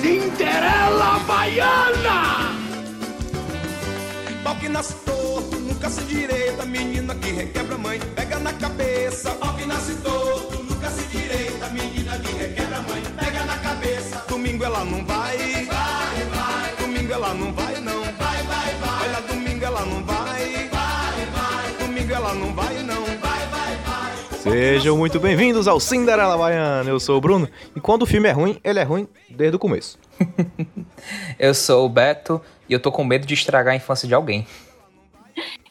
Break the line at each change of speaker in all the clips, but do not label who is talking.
Cinderela Baiana!
Pau que nasce torto, nunca se direita, menina que requebra mãe, pega na cabeça. Pau que nasce torto, nunca se direita, menina que requebra mãe, pega na cabeça. Domingo ela não vai, vai, vai. Domingo ela não vai não, vai, vai, vai. Olha, domingo ela não vai, vai, vai. Domingo ela não vai não, vai, vai, vai.
Sejam muito bem-vindos ao Cinderela Baiana. Eu sou o Bruno e quando o filme é ruim, ele é ruim desde o começo.
Eu sou o Beto e eu tô com medo de estragar a infância de alguém.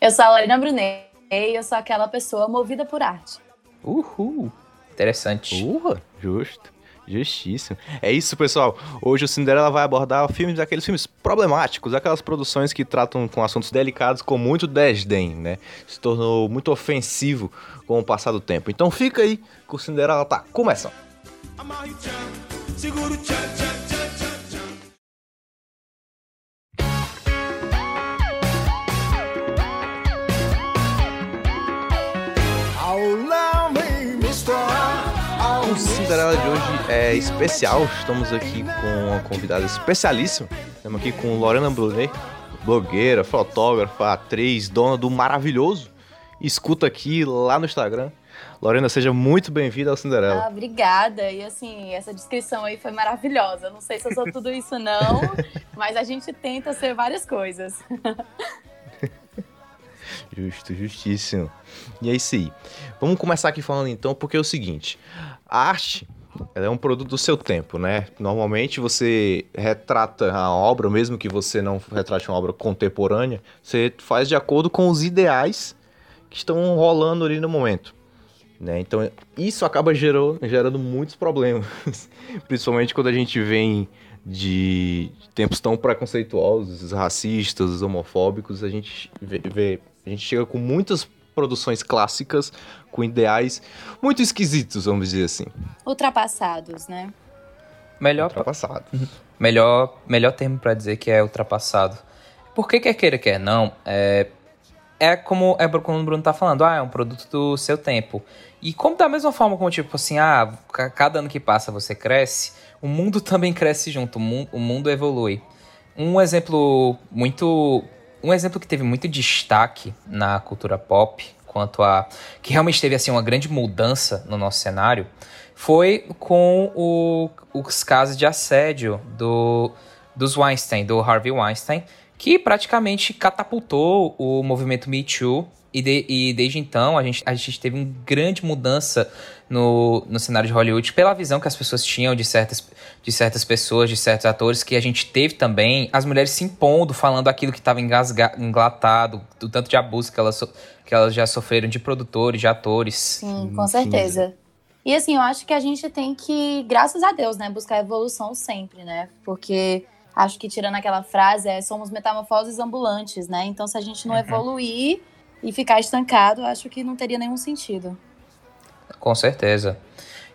Eu sou a Lorena Brunet e eu sou aquela pessoa movida por arte.
Uhul. Interessante.
Urra, justo. Justíssimo. É isso, pessoal. Hoje o Cinderela vai abordar filmes, aqueles filmes problemáticos, aquelas produções que tratam com assuntos delicados com muito desdém, né? Se tornou muito ofensivo com o passar do tempo. Então fica aí que o Cinderela tá começando.
O tchan, segura o tchan, tchan, tchan, tchan, tchan.
O Cinderela de hoje é especial. Estamos aqui com uma convidada especialíssima. Estamos aqui com Lorena Brunet, blogueira, fotógrafa, atriz, dona do maravilhoso. Escuta aqui lá no Instagram. Lorena, seja muito bem-vinda ao Cinderela.
Ah, obrigada. E assim, essa descrição aí foi maravilhosa. Não sei se eu sou tudo isso não, mas a gente tenta ser várias coisas.
Justo, justíssimo. E é isso aí. Vamos começar aqui falando então, porque é o seguinte: a arte ela é um produto do seu tempo, né? Normalmente você retrata a obra, mesmo que você não retrate uma obra contemporânea, você faz de acordo com os ideais que estão rolando ali no momento. Né? Então isso acaba gerou, gerando muitos problemas, principalmente quando a gente vem de tempos tão preconceituosos, racistas, homofóbicos, a gente vê, vê- a gente chega com muitas produções clássicas com ideais muito esquisitos, vamos dizer assim,
Ultrapassados, né?
Melhor,
ultrapassado.
melhor, melhor termo pra dizer que é ultrapassado. Porque quer queira, quer não, é, é como é como o Bruno tá falando, ah, é um produto do seu tempo. E como da mesma forma como, tipo assim, ah, ca- cada ano que passa você cresce, o mundo também cresce junto, o mundo, o mundo evolui. Um exemplo muito. Um exemplo que teve muito destaque na cultura pop, quanto a. que realmente teve assim, uma grande mudança no nosso cenário, foi com o- os casos de assédio do, dos Weinstein, do Harvey Weinstein, que praticamente catapultou o movimento Me Too. E, de- e desde então a gente, a gente teve uma grande mudança no, no cenário de Hollywood pela visão que as pessoas tinham de certas, de certas pessoas, de certos atores, que a gente teve também as mulheres se impondo, falando aquilo que estava engatado, do tanto de abuso que elas, so- que elas já sofreram de produtores, de atores.
Sim, com certeza. E assim, eu acho que a gente tem que, graças a Deus, né, buscar evolução sempre, né? Porque acho que tirando aquela frase, é somos metamorfoses ambulantes, né? Então, se a gente não
Uhum.
evoluir e ficar estancado, acho que não teria nenhum sentido.
Com certeza.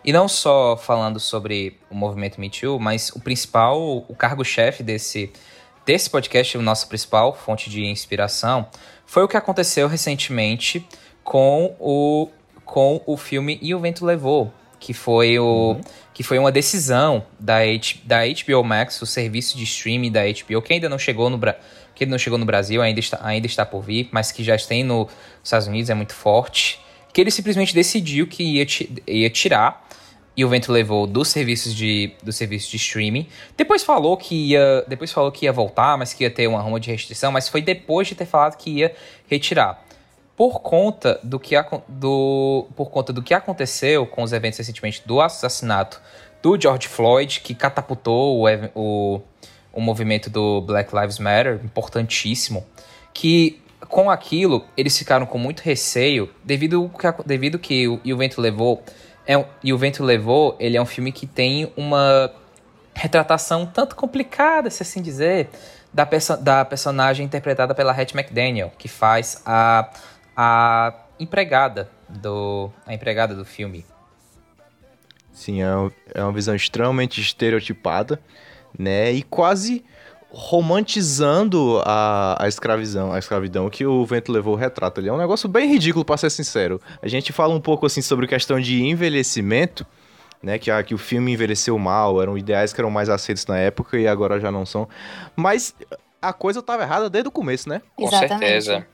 E não só falando sobre o movimento Me Too, mas o principal, o cargo-chefe desse, desse podcast, o nosso principal fonte de inspiração, foi o que aconteceu recentemente com o, com o filme E o Vento Levou, que foi, o, que foi uma decisão da, H, da HBO Max, o serviço de streaming da HBO, que ainda não chegou no, que não chegou no Brasil, ainda está, ainda está por vir, mas que já tem nos Estados Unidos, é muito forte que ele simplesmente decidiu que ia, ia tirar e o vento levou dos serviços de dos serviços de streaming. Depois falou que ia depois falou que ia voltar, mas que ia ter uma ruma de restrição, mas foi depois de ter falado que ia retirar. Por conta do que do por conta do que aconteceu com os eventos recentemente do assassinato do George Floyd, que catapultou o, o, o movimento do Black Lives Matter, importantíssimo, que com aquilo eles ficaram com muito receio devido que devido que o, e o vento levou é um- e o vento levou ele é um filme que tem uma retratação tanto complicada se assim dizer da, perso da personagem interpretada pela Hattie McDaniel que faz a, a empregada do a empregada do filme
Sim, é, um- é uma visão extremamente estereotipada, né? E quase romantizando a, a escravidão, a escravidão que o vento levou o retrato ali. É um negócio bem ridículo, para ser sincero. A gente fala um pouco assim sobre questão de envelhecimento, né? Que, a, que o filme envelheceu mal, eram ideais que eram mais aceitos na época e agora já não são. Mas a coisa estava errada desde o começo, né?
Com Exatamente. certeza.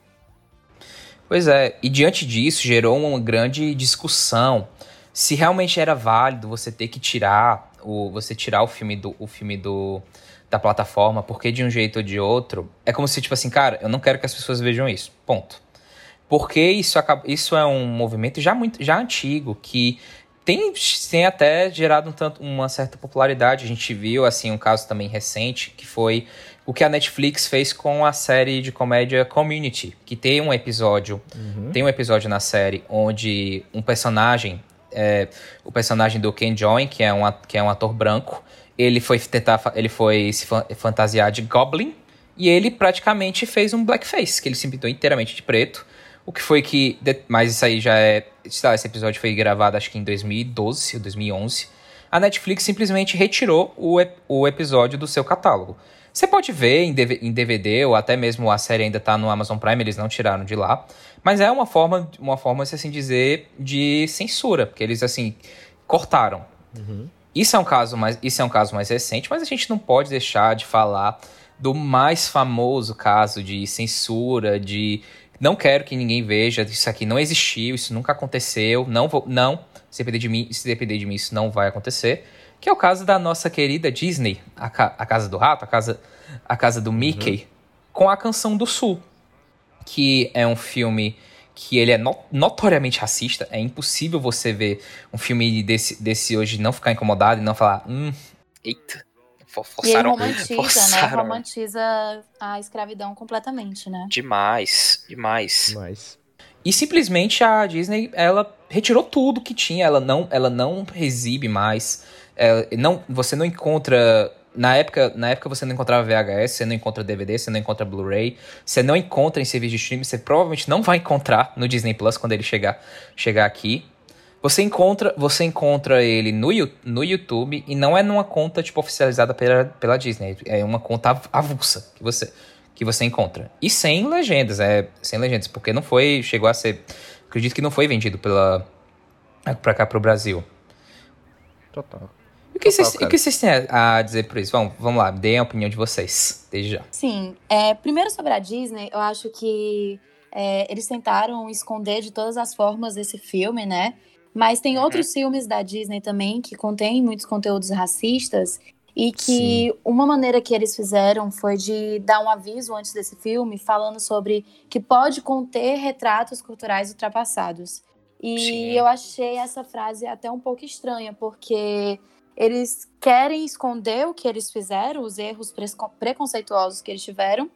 Pois é, e diante disso gerou uma grande discussão se realmente era válido você ter que tirar o você tirar o filme do o filme do da plataforma, porque de um jeito ou de outro, é como se tipo assim, cara, eu não quero que as pessoas vejam isso. Ponto. Porque isso acaba, isso é um movimento já muito já antigo que tem, tem até gerado um tanto, uma certa popularidade. A gente viu assim um caso também recente que foi o que a Netflix fez com a série de comédia Community, que tem um episódio, uhum. tem um episódio na série onde um personagem, é, o personagem do Ken Join, que é um, que é um ator branco, ele foi tentar, ele foi se fantasiar de Goblin e ele praticamente fez um blackface, que ele se pintou inteiramente de preto. O que foi que, mas isso aí já é, esse episódio foi gravado acho que em 2012 ou 2011. A Netflix simplesmente retirou o, o episódio do seu catálogo. Você pode ver em DVD ou até mesmo a série ainda está no Amazon Prime, eles não tiraram de lá. Mas é uma forma, uma forma, se assim dizer, de censura, porque eles assim cortaram. Uhum. Isso é um caso mais, isso é um caso mais recente, mas a gente não pode deixar de falar do mais famoso caso de censura, de não quero que ninguém veja, isso aqui não existiu, isso nunca aconteceu, não vou, não, se depender de mim, se depender de mim isso não vai acontecer que é o caso da nossa querida Disney, a, ca a Casa do Rato, a casa, a casa do Mickey, uhum. com a Canção do Sul, que é um filme que ele é no notoriamente racista. É impossível você ver um filme desse, desse hoje não ficar incomodado e não falar, hum, eita.
Forçaram, e ele romantiza, né? forçaram. né? Romantiza a escravidão completamente, né?
Demais, demais.
Demais.
E simplesmente a Disney, ela retirou tudo que tinha, ela não, ela não exibe mais é, não, você não encontra na época, na época você não encontrava VHS, você não encontra DVD, você não encontra Blu-ray, você não encontra em serviço de streaming, você provavelmente não vai encontrar no Disney Plus quando ele chegar, chegar aqui. Você encontra, você encontra ele no, no YouTube e não é numa conta tipo oficializada pela, pela Disney, é uma conta avulsa que você que você encontra. E sem legendas, é, sem legendas, porque não foi, chegou a ser, acredito que não foi vendido pela para cá pro Brasil.
Total
que, vocês, o que vocês têm a dizer por isso? Vamos, vamos lá, deem a opinião de vocês, desde já.
Sim, é, primeiro sobre a Disney, eu acho que é, eles tentaram esconder de todas as formas esse filme, né? Mas tem uhum. outros filmes da Disney também que contêm muitos conteúdos racistas e que Sim. uma maneira que eles fizeram foi de dar um aviso antes desse filme falando sobre que pode conter retratos culturais ultrapassados. E Sim. eu achei essa frase até um pouco estranha, porque eles querem esconder o que eles fizeram, os erros preconceituosos que eles tiveram,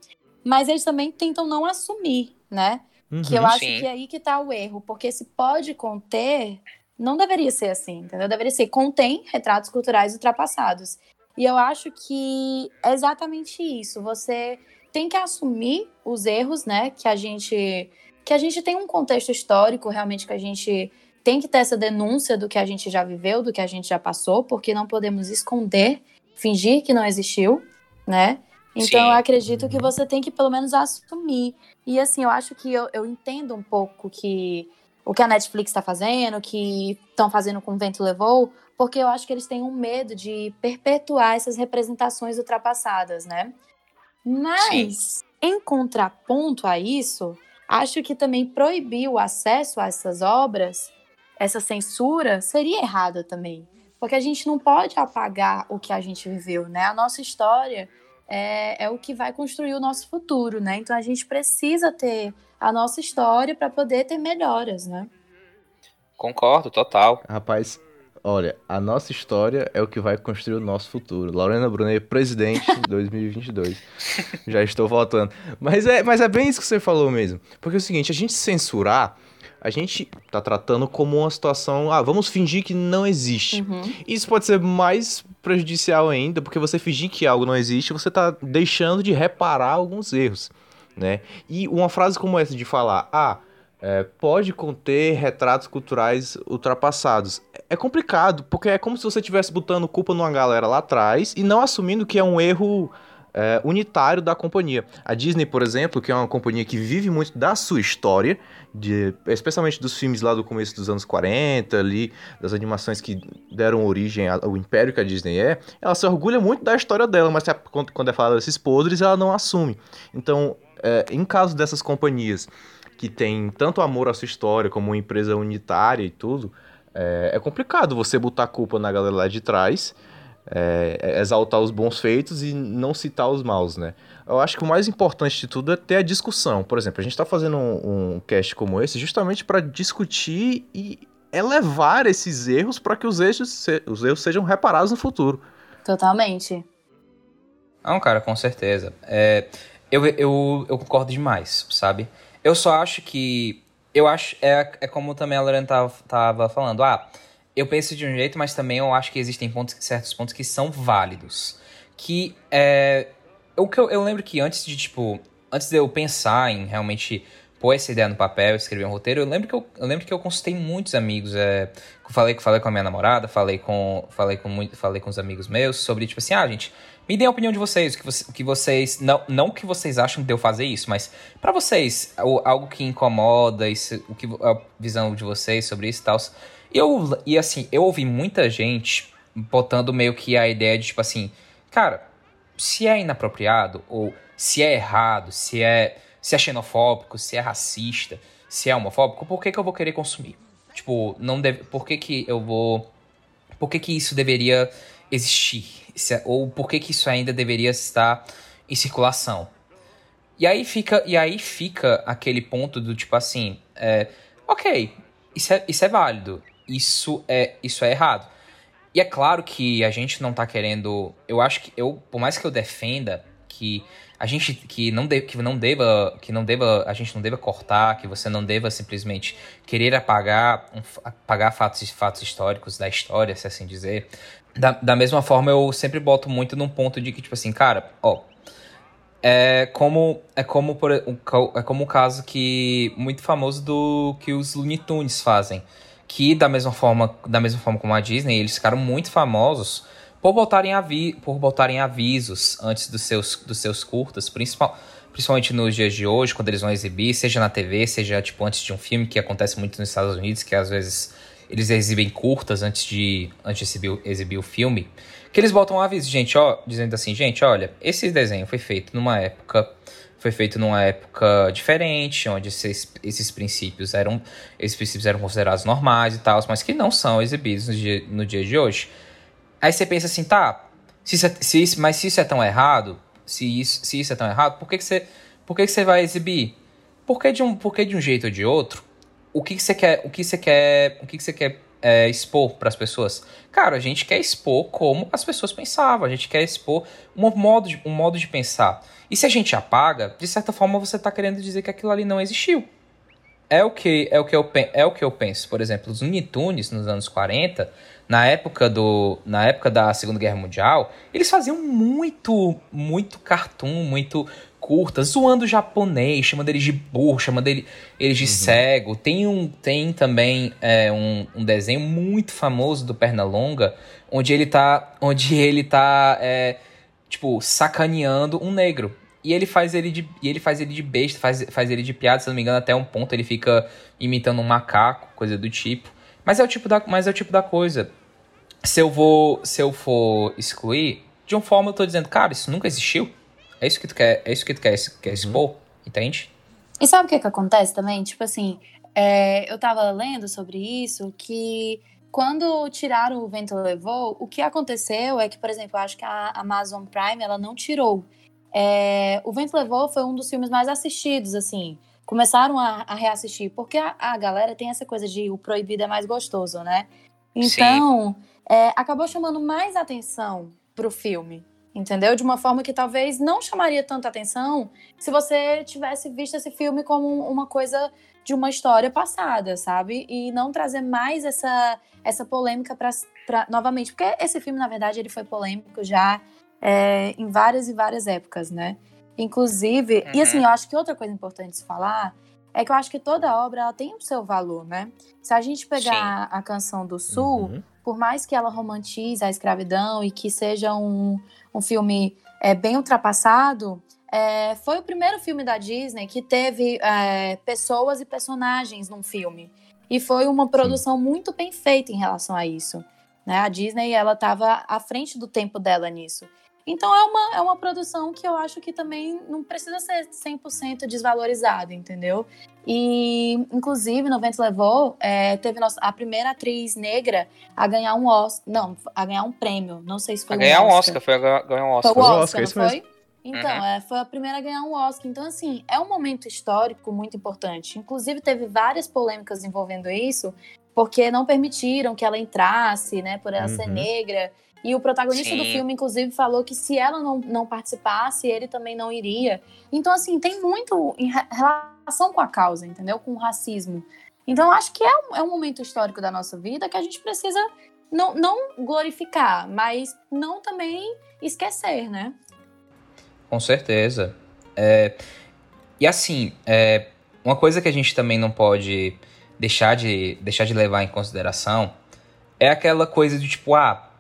mas eles também tentam não assumir, né? Uhum, que eu acho sim. que é aí que tá o erro, porque se pode conter, não deveria ser assim, entendeu? Deveria ser contém retratos culturais ultrapassados. E eu acho que é exatamente isso. Você tem que assumir os erros, né? Que a gente que a gente tem um contexto histórico realmente que a gente tem que ter essa denúncia do que a gente já viveu, do que a gente já passou, porque não podemos esconder, fingir que não existiu, né? Então Sim. eu acredito que você tem que pelo menos assumir. E assim, eu acho que eu, eu entendo um pouco que o que a Netflix está fazendo, que estão fazendo com o Vento Levou, porque eu acho que eles têm um medo de perpetuar essas representações ultrapassadas, né? Mas, Sim. em contraponto a isso, acho que também proibir o acesso a essas obras essa censura seria errada também. Porque a gente não pode apagar o que a gente viveu, né? A nossa história é, é o que vai construir o nosso futuro, né? Então a gente precisa ter a nossa história para poder ter melhoras, né?
Concordo, total.
Rapaz, olha, a nossa história é o que vai construir o nosso futuro. Lorena Brunet, presidente 2022. Já estou voltando. Mas é, mas é bem isso que você falou mesmo. Porque é o seguinte, a gente censurar a gente tá tratando como uma situação, ah, vamos fingir que não existe. Uhum. Isso pode ser mais prejudicial ainda, porque você fingir que algo não existe, você tá deixando de reparar alguns erros, né? E uma frase como essa de falar, ah, é, pode conter retratos culturais ultrapassados. É complicado, porque é como se você estivesse botando culpa numa galera lá atrás e não assumindo que é um erro é, unitário da companhia. A Disney, por exemplo, que é uma companhia que vive muito da sua história, de, especialmente dos filmes lá do começo dos anos 40, ali, das animações que deram origem ao império que a Disney é, ela se orgulha muito da história dela, mas quando, é falado desses podres, ela não assume. Então, é, em caso dessas companhias que têm tanto amor à sua história como uma empresa unitária e tudo, é, é complicado você botar a culpa na galera lá de trás é, é, exaltar os bons feitos e não citar os maus, né? Eu acho que o mais importante de tudo é ter a discussão. Por exemplo, a gente está fazendo um, um cast como esse justamente para discutir e elevar esses erros para que os erros, os erros sejam reparados no futuro.
Totalmente.
Não, cara, com certeza. É, eu, eu, eu concordo demais, sabe? Eu só acho que. Eu acho. É, é como também a Lorena tava, tava falando. Ah, eu penso de um jeito, mas também eu acho que existem pontos, certos pontos que são válidos. Que é. O que eu, eu lembro que antes de, tipo. Antes de eu pensar em realmente pôr essa ideia no papel, escrever um roteiro, eu lembro que eu, eu lembro que eu consultei muitos amigos. É, falei, falei com a minha namorada, falei com, falei com, muito, falei com os amigos meus sobre, tipo assim, ah, gente, me deem a opinião de vocês, o que, o que vocês. Não, não o que vocês acham de eu fazer isso, mas para vocês, algo que incomoda, isso, o que, a visão de vocês sobre isso e tal. Eu, e assim, eu ouvi muita gente botando meio que a ideia de, tipo assim, cara, se é inapropriado, ou se é errado, se é, se é xenofóbico, se é racista, se é homofóbico, por que, que eu vou querer consumir? Tipo, não deve, por que, que eu vou. Por que, que isso deveria existir? É, ou por que, que isso ainda deveria estar em circulação? E aí fica, e aí fica aquele ponto do tipo assim, é, ok, isso é, isso é válido isso é, isso é errado. E é claro que a gente não tá querendo. Eu acho que eu, por mais que eu defenda que a gente que não, que não deva que não deva a gente não deva cortar que você não deva simplesmente querer apagar apagar fatos fatos históricos da história se assim dizer da, da mesma forma eu sempre boto muito num ponto de que tipo assim cara ó é como é como por, é como o caso que muito famoso do que os Looney Tunes fazem que da mesma forma, da mesma forma como a Disney, eles ficaram muito famosos por botarem, avi por botarem avisos antes dos seus, dos seus curtas, principal, principalmente nos dias de hoje, quando eles vão exibir, seja na TV, seja tipo antes de um filme, que acontece muito nos Estados Unidos, que às vezes eles exibem curtas antes de, antes de exibir, exibir o filme, que eles botam um aviso, gente, ó, dizendo assim, gente, olha, esse desenho foi feito numa época foi feito numa época diferente, onde esses, esses princípios eram esses princípios eram considerados normais e tal, mas que não são exibidos no dia, no dia de hoje. Aí você pensa assim, tá, se isso, é, se isso, mas se isso é tão errado, se isso, se isso é tão errado, por que, que, você, por que, que você vai exibir? Porque de um, porque de um jeito ou de outro, o que, que você quer, o que você quer, o que, que você quer é, expor para as pessoas? Cara, a gente quer expor como as pessoas pensavam, a gente quer expor um modo de, um modo de pensar. E se a gente apaga, de certa forma você está querendo dizer que aquilo ali não existiu. É o que é o que eu é o que eu penso. Por exemplo, os Looney Tunes nos anos 40, na época do na época da Segunda Guerra Mundial, eles faziam muito muito cartoon, muito curta, zoando o japonês, chamando eles de burro, chamando ele, eles de uhum. cego. Tem, um, tem também é, um, um, desenho muito famoso do Pernalonga, onde ele tá, onde ele tá é, tipo, sacaneando um negro. E ele faz ele de, e ele faz ele de besta, faz, faz ele de piada, se não me engano, até um ponto ele fica imitando um macaco, coisa do tipo. Mas é o tipo da, mas é o tipo da coisa. Se eu vou, se eu for excluir, de uma forma eu tô dizendo, cara, isso nunca existiu. É isso que tu quer, é isso que tu quer, quer uhum. expor, uhum. entende?
E sabe o que que acontece também? Tipo assim, é, eu tava lendo sobre isso, que quando tiraram o Vento Levou, o que aconteceu é que, por exemplo, eu acho que a Amazon Prime, ela não tirou. É, o Vento Levou foi um dos filmes mais assistidos, assim. Começaram a, a reassistir, porque a, a, galera tem essa coisa de o proibido é mais gostoso, né? Então, é, acabou chamando mais atenção pro filme entendeu? De uma forma que talvez não chamaria tanta atenção se você tivesse visto esse filme como uma coisa de uma história passada, sabe? E não trazer mais essa, essa polêmica para novamente, porque esse filme na verdade ele foi polêmico já é, em várias e várias épocas, né? Inclusive, uhum. e assim, eu acho que outra coisa importante se falar é que eu acho que toda obra ela tem o seu valor, né? Se a gente pegar Sim. a canção do Sul, uhum. Por mais que ela romantize a escravidão e que seja um, um filme é, bem ultrapassado, é, foi o primeiro filme da Disney que teve é, pessoas e personagens num filme. E foi uma produção Sim. muito bem feita em relação a isso. Né? A Disney ela estava à frente do tempo dela nisso. Então é uma, é uma produção que eu acho que também não precisa ser 100% desvalorizada, entendeu? E, inclusive, no Vento Levou, é, teve a primeira atriz negra a ganhar um Oscar. Não, a ganhar um prêmio. Não sei se foi
a ganhar um Oscar. Foi a ganhar um Oscar.
Foi o Oscar, Oscar não foi? Mesmo. Então, uhum. é, foi a primeira a ganhar um Oscar. Então, assim, é um momento histórico muito importante. Inclusive, teve várias polêmicas envolvendo isso, porque não permitiram que ela entrasse, né, por ela uhum. ser negra. E o protagonista Sim. do filme, inclusive, falou que se ela não, não participasse, ele também não iria. Então, assim, tem muito em relação com a causa, entendeu? Com o racismo. Então, acho que é um, é um momento histórico da nossa vida que a gente precisa não, não glorificar, mas não também esquecer, né?
Com certeza. É, e assim, é, uma coisa que a gente também não pode deixar de, deixar de levar em consideração é aquela coisa de tipo, ah,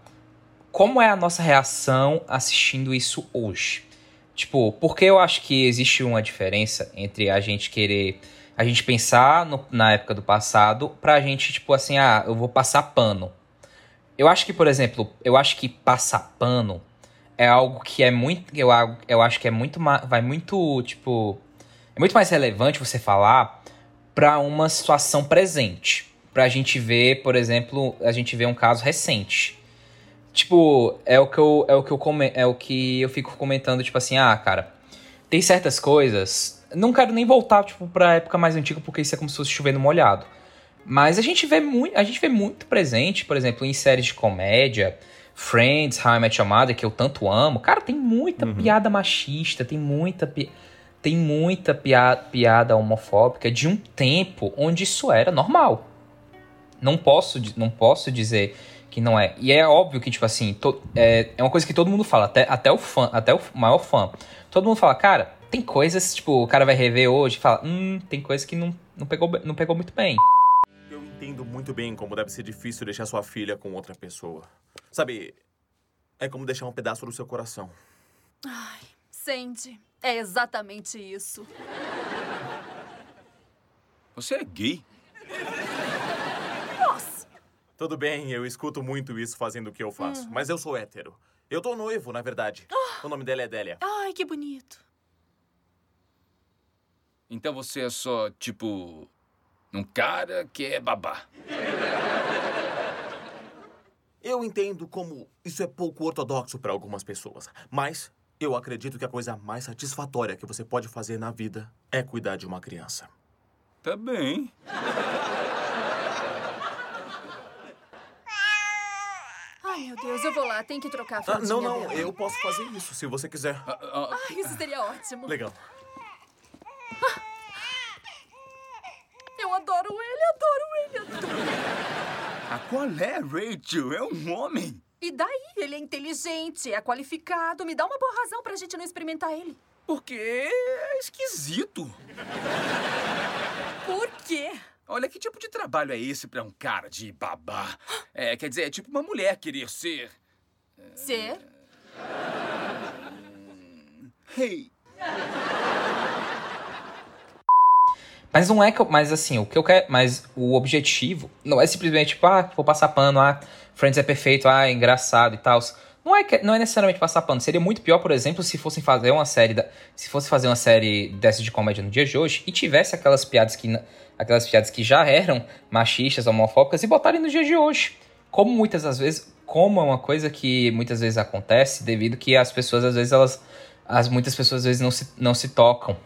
como é a nossa reação assistindo isso hoje? Tipo, porque eu acho que existe uma diferença entre a gente querer. A gente pensar no, na época do passado pra gente, tipo assim, ah, eu vou passar pano. Eu acho que, por exemplo, eu acho que passar pano é algo que é muito. Eu, eu acho que é muito. Vai muito, tipo. É muito mais relevante você falar pra uma situação presente. Pra gente ver, por exemplo, a gente vê um caso recente. Tipo, é o que eu, é o que eu, come, é o que eu fico comentando, tipo assim, ah, cara, tem certas coisas. Não quero nem voltar, tipo, pra época mais antiga, porque isso é como se fosse chovendo molhado. Mas a gente vê muito, a gente vê muito presente, por exemplo, em séries de comédia, Friends, How I Met Your Mother, que eu tanto amo. Cara, tem muita uhum. piada machista, tem muita pi... tem muita piada, piada homofóbica de um tempo onde isso era normal. Não posso, não posso dizer que não é. E é óbvio que, tipo assim, to, é, é uma coisa que todo mundo fala, até, até o fã, até o maior fã. Todo mundo fala, cara, tem coisas, tipo, o cara vai rever hoje e fala, hum, tem coisas que não, não, pegou, não pegou muito bem.
Eu entendo muito bem como deve ser difícil deixar sua filha com outra pessoa. Sabe, é como deixar um pedaço do seu coração.
Ai, sente. É exatamente isso.
Você é gay?
Tudo bem, eu escuto muito isso fazendo o que eu faço. Hum. Mas eu sou hétero. Eu tô noivo, na verdade. Oh. O nome dela é Délia.
Ai, que bonito.
Então você é só, tipo, um cara que é babá.
Eu entendo como isso é pouco ortodoxo para algumas pessoas, mas eu acredito que a coisa mais satisfatória que você pode fazer na vida é cuidar de uma criança.
Tá bem.
Ai, meu Deus, eu vou lá. Tem que trocar a
ah, Não, não, dela. eu posso fazer isso, se você quiser. Ah,
ah, ah isso seria ótimo.
Legal.
Ah. Eu adoro ele, adoro ele, adoro ele.
Ah, qual é, Rachel? É um homem.
E daí? Ele é inteligente, é qualificado. Me dá uma boa razão pra gente não experimentar ele.
Porque é esquisito.
Por quê?
Olha, que tipo de trabalho é esse para um cara de babá? É, quer dizer, é tipo uma mulher querer ser.
Ser?
Hey.
Mas não é que eu, mas assim, o que eu quero, mas o objetivo não é simplesmente tipo, ah, vou passar pano, ah, Friends é perfeito, ah, é engraçado e tal. Não é, que, não é necessariamente passar pano. Seria muito pior, por exemplo, se fossem fazer uma série. Da, se fosse fazer uma série dessa de comédia no dia de hoje e tivesse aquelas piadas que. Aquelas piadas que já eram machistas, homofóbicas, e botarem no dia de hoje. Como muitas das vezes. Como é uma coisa que muitas vezes acontece, devido que as pessoas, às vezes, elas. As, muitas pessoas às vezes não se, não se tocam.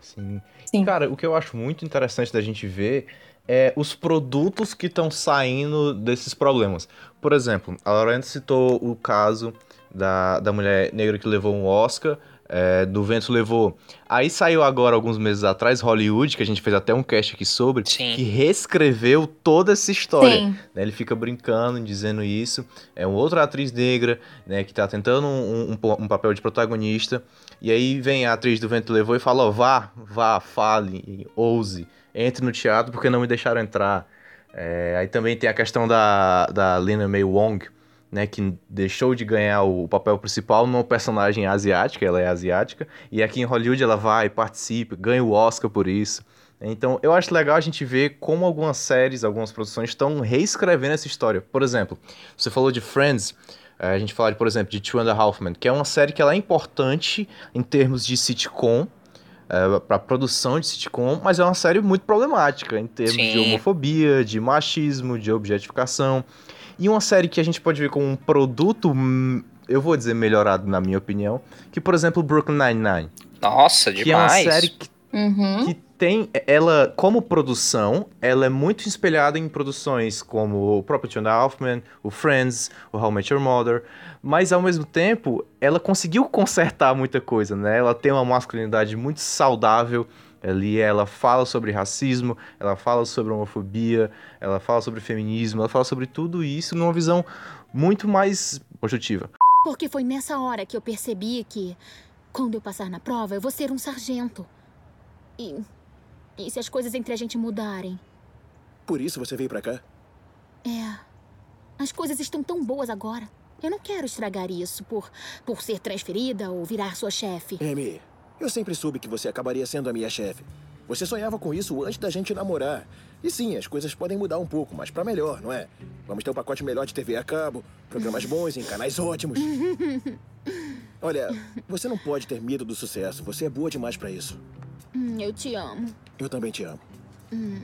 Sim. Sim. Cara, o que eu acho muito interessante da gente ver é, os produtos que estão saindo desses problemas. Por exemplo, a Lorena citou o caso da, da mulher negra que levou um Oscar, é, do Vento levou. Aí saiu agora, alguns meses atrás, Hollywood, que a gente fez até um cast aqui sobre, Sim. que reescreveu toda essa história. Né, ele fica brincando, dizendo isso. É uma outra atriz negra, né, que tá tentando um, um, um papel de protagonista. E aí vem a atriz do Vento levou e fala: ó, vá, vá, fale, ouse entre no teatro porque não me deixaram entrar. É, aí também tem a questão da, da Lena May Wong, né, que deixou de ganhar o papel principal numa personagem asiática, ela é asiática, e aqui em Hollywood ela vai, participa, ganha o Oscar por isso. Então, eu acho legal a gente ver como algumas séries, algumas produções estão reescrevendo essa história. Por exemplo, você falou de Friends, eh, a gente fala, por exemplo, de Two and a Half Men, que é uma série que ela é importante em termos de sitcom, é, para produção de sitcom, mas é uma série muito problemática em termos Sim. de homofobia, de machismo, de objetificação. E uma série que a gente pode ver como um produto, hum, eu vou dizer melhorado na minha opinião, que por exemplo Brooklyn Nine-Nine.
Nossa, demais.
Que é uma série que, uhum. que tem, ela, como produção, ela é muito espelhada em produções como o próprio Two Hoffman, o Friends, o How I Met Your Mother, mas ao mesmo tempo, ela conseguiu consertar muita coisa, né? Ela tem uma masculinidade muito saudável, ali ela fala sobre racismo, ela fala sobre homofobia, ela fala sobre feminismo, ela fala sobre tudo isso numa visão muito mais positiva.
Porque foi nessa hora que eu percebi que, quando eu passar na prova, eu vou ser um sargento. E e se as coisas entre a gente mudarem?
Por isso você veio pra cá?
É. As coisas estão tão boas agora. Eu não quero estragar isso por, por ser transferida ou virar sua chefe.
Amy, eu sempre soube que você acabaria sendo a minha chefe. Você sonhava com isso antes da gente namorar. E sim, as coisas podem mudar um pouco, mas para melhor, não é? Vamos ter um pacote melhor de TV a cabo, programas bons em canais ótimos. Olha, você não pode ter medo do sucesso. Você é boa demais para isso.
Hum, eu te amo.
Eu também te amo. Hum.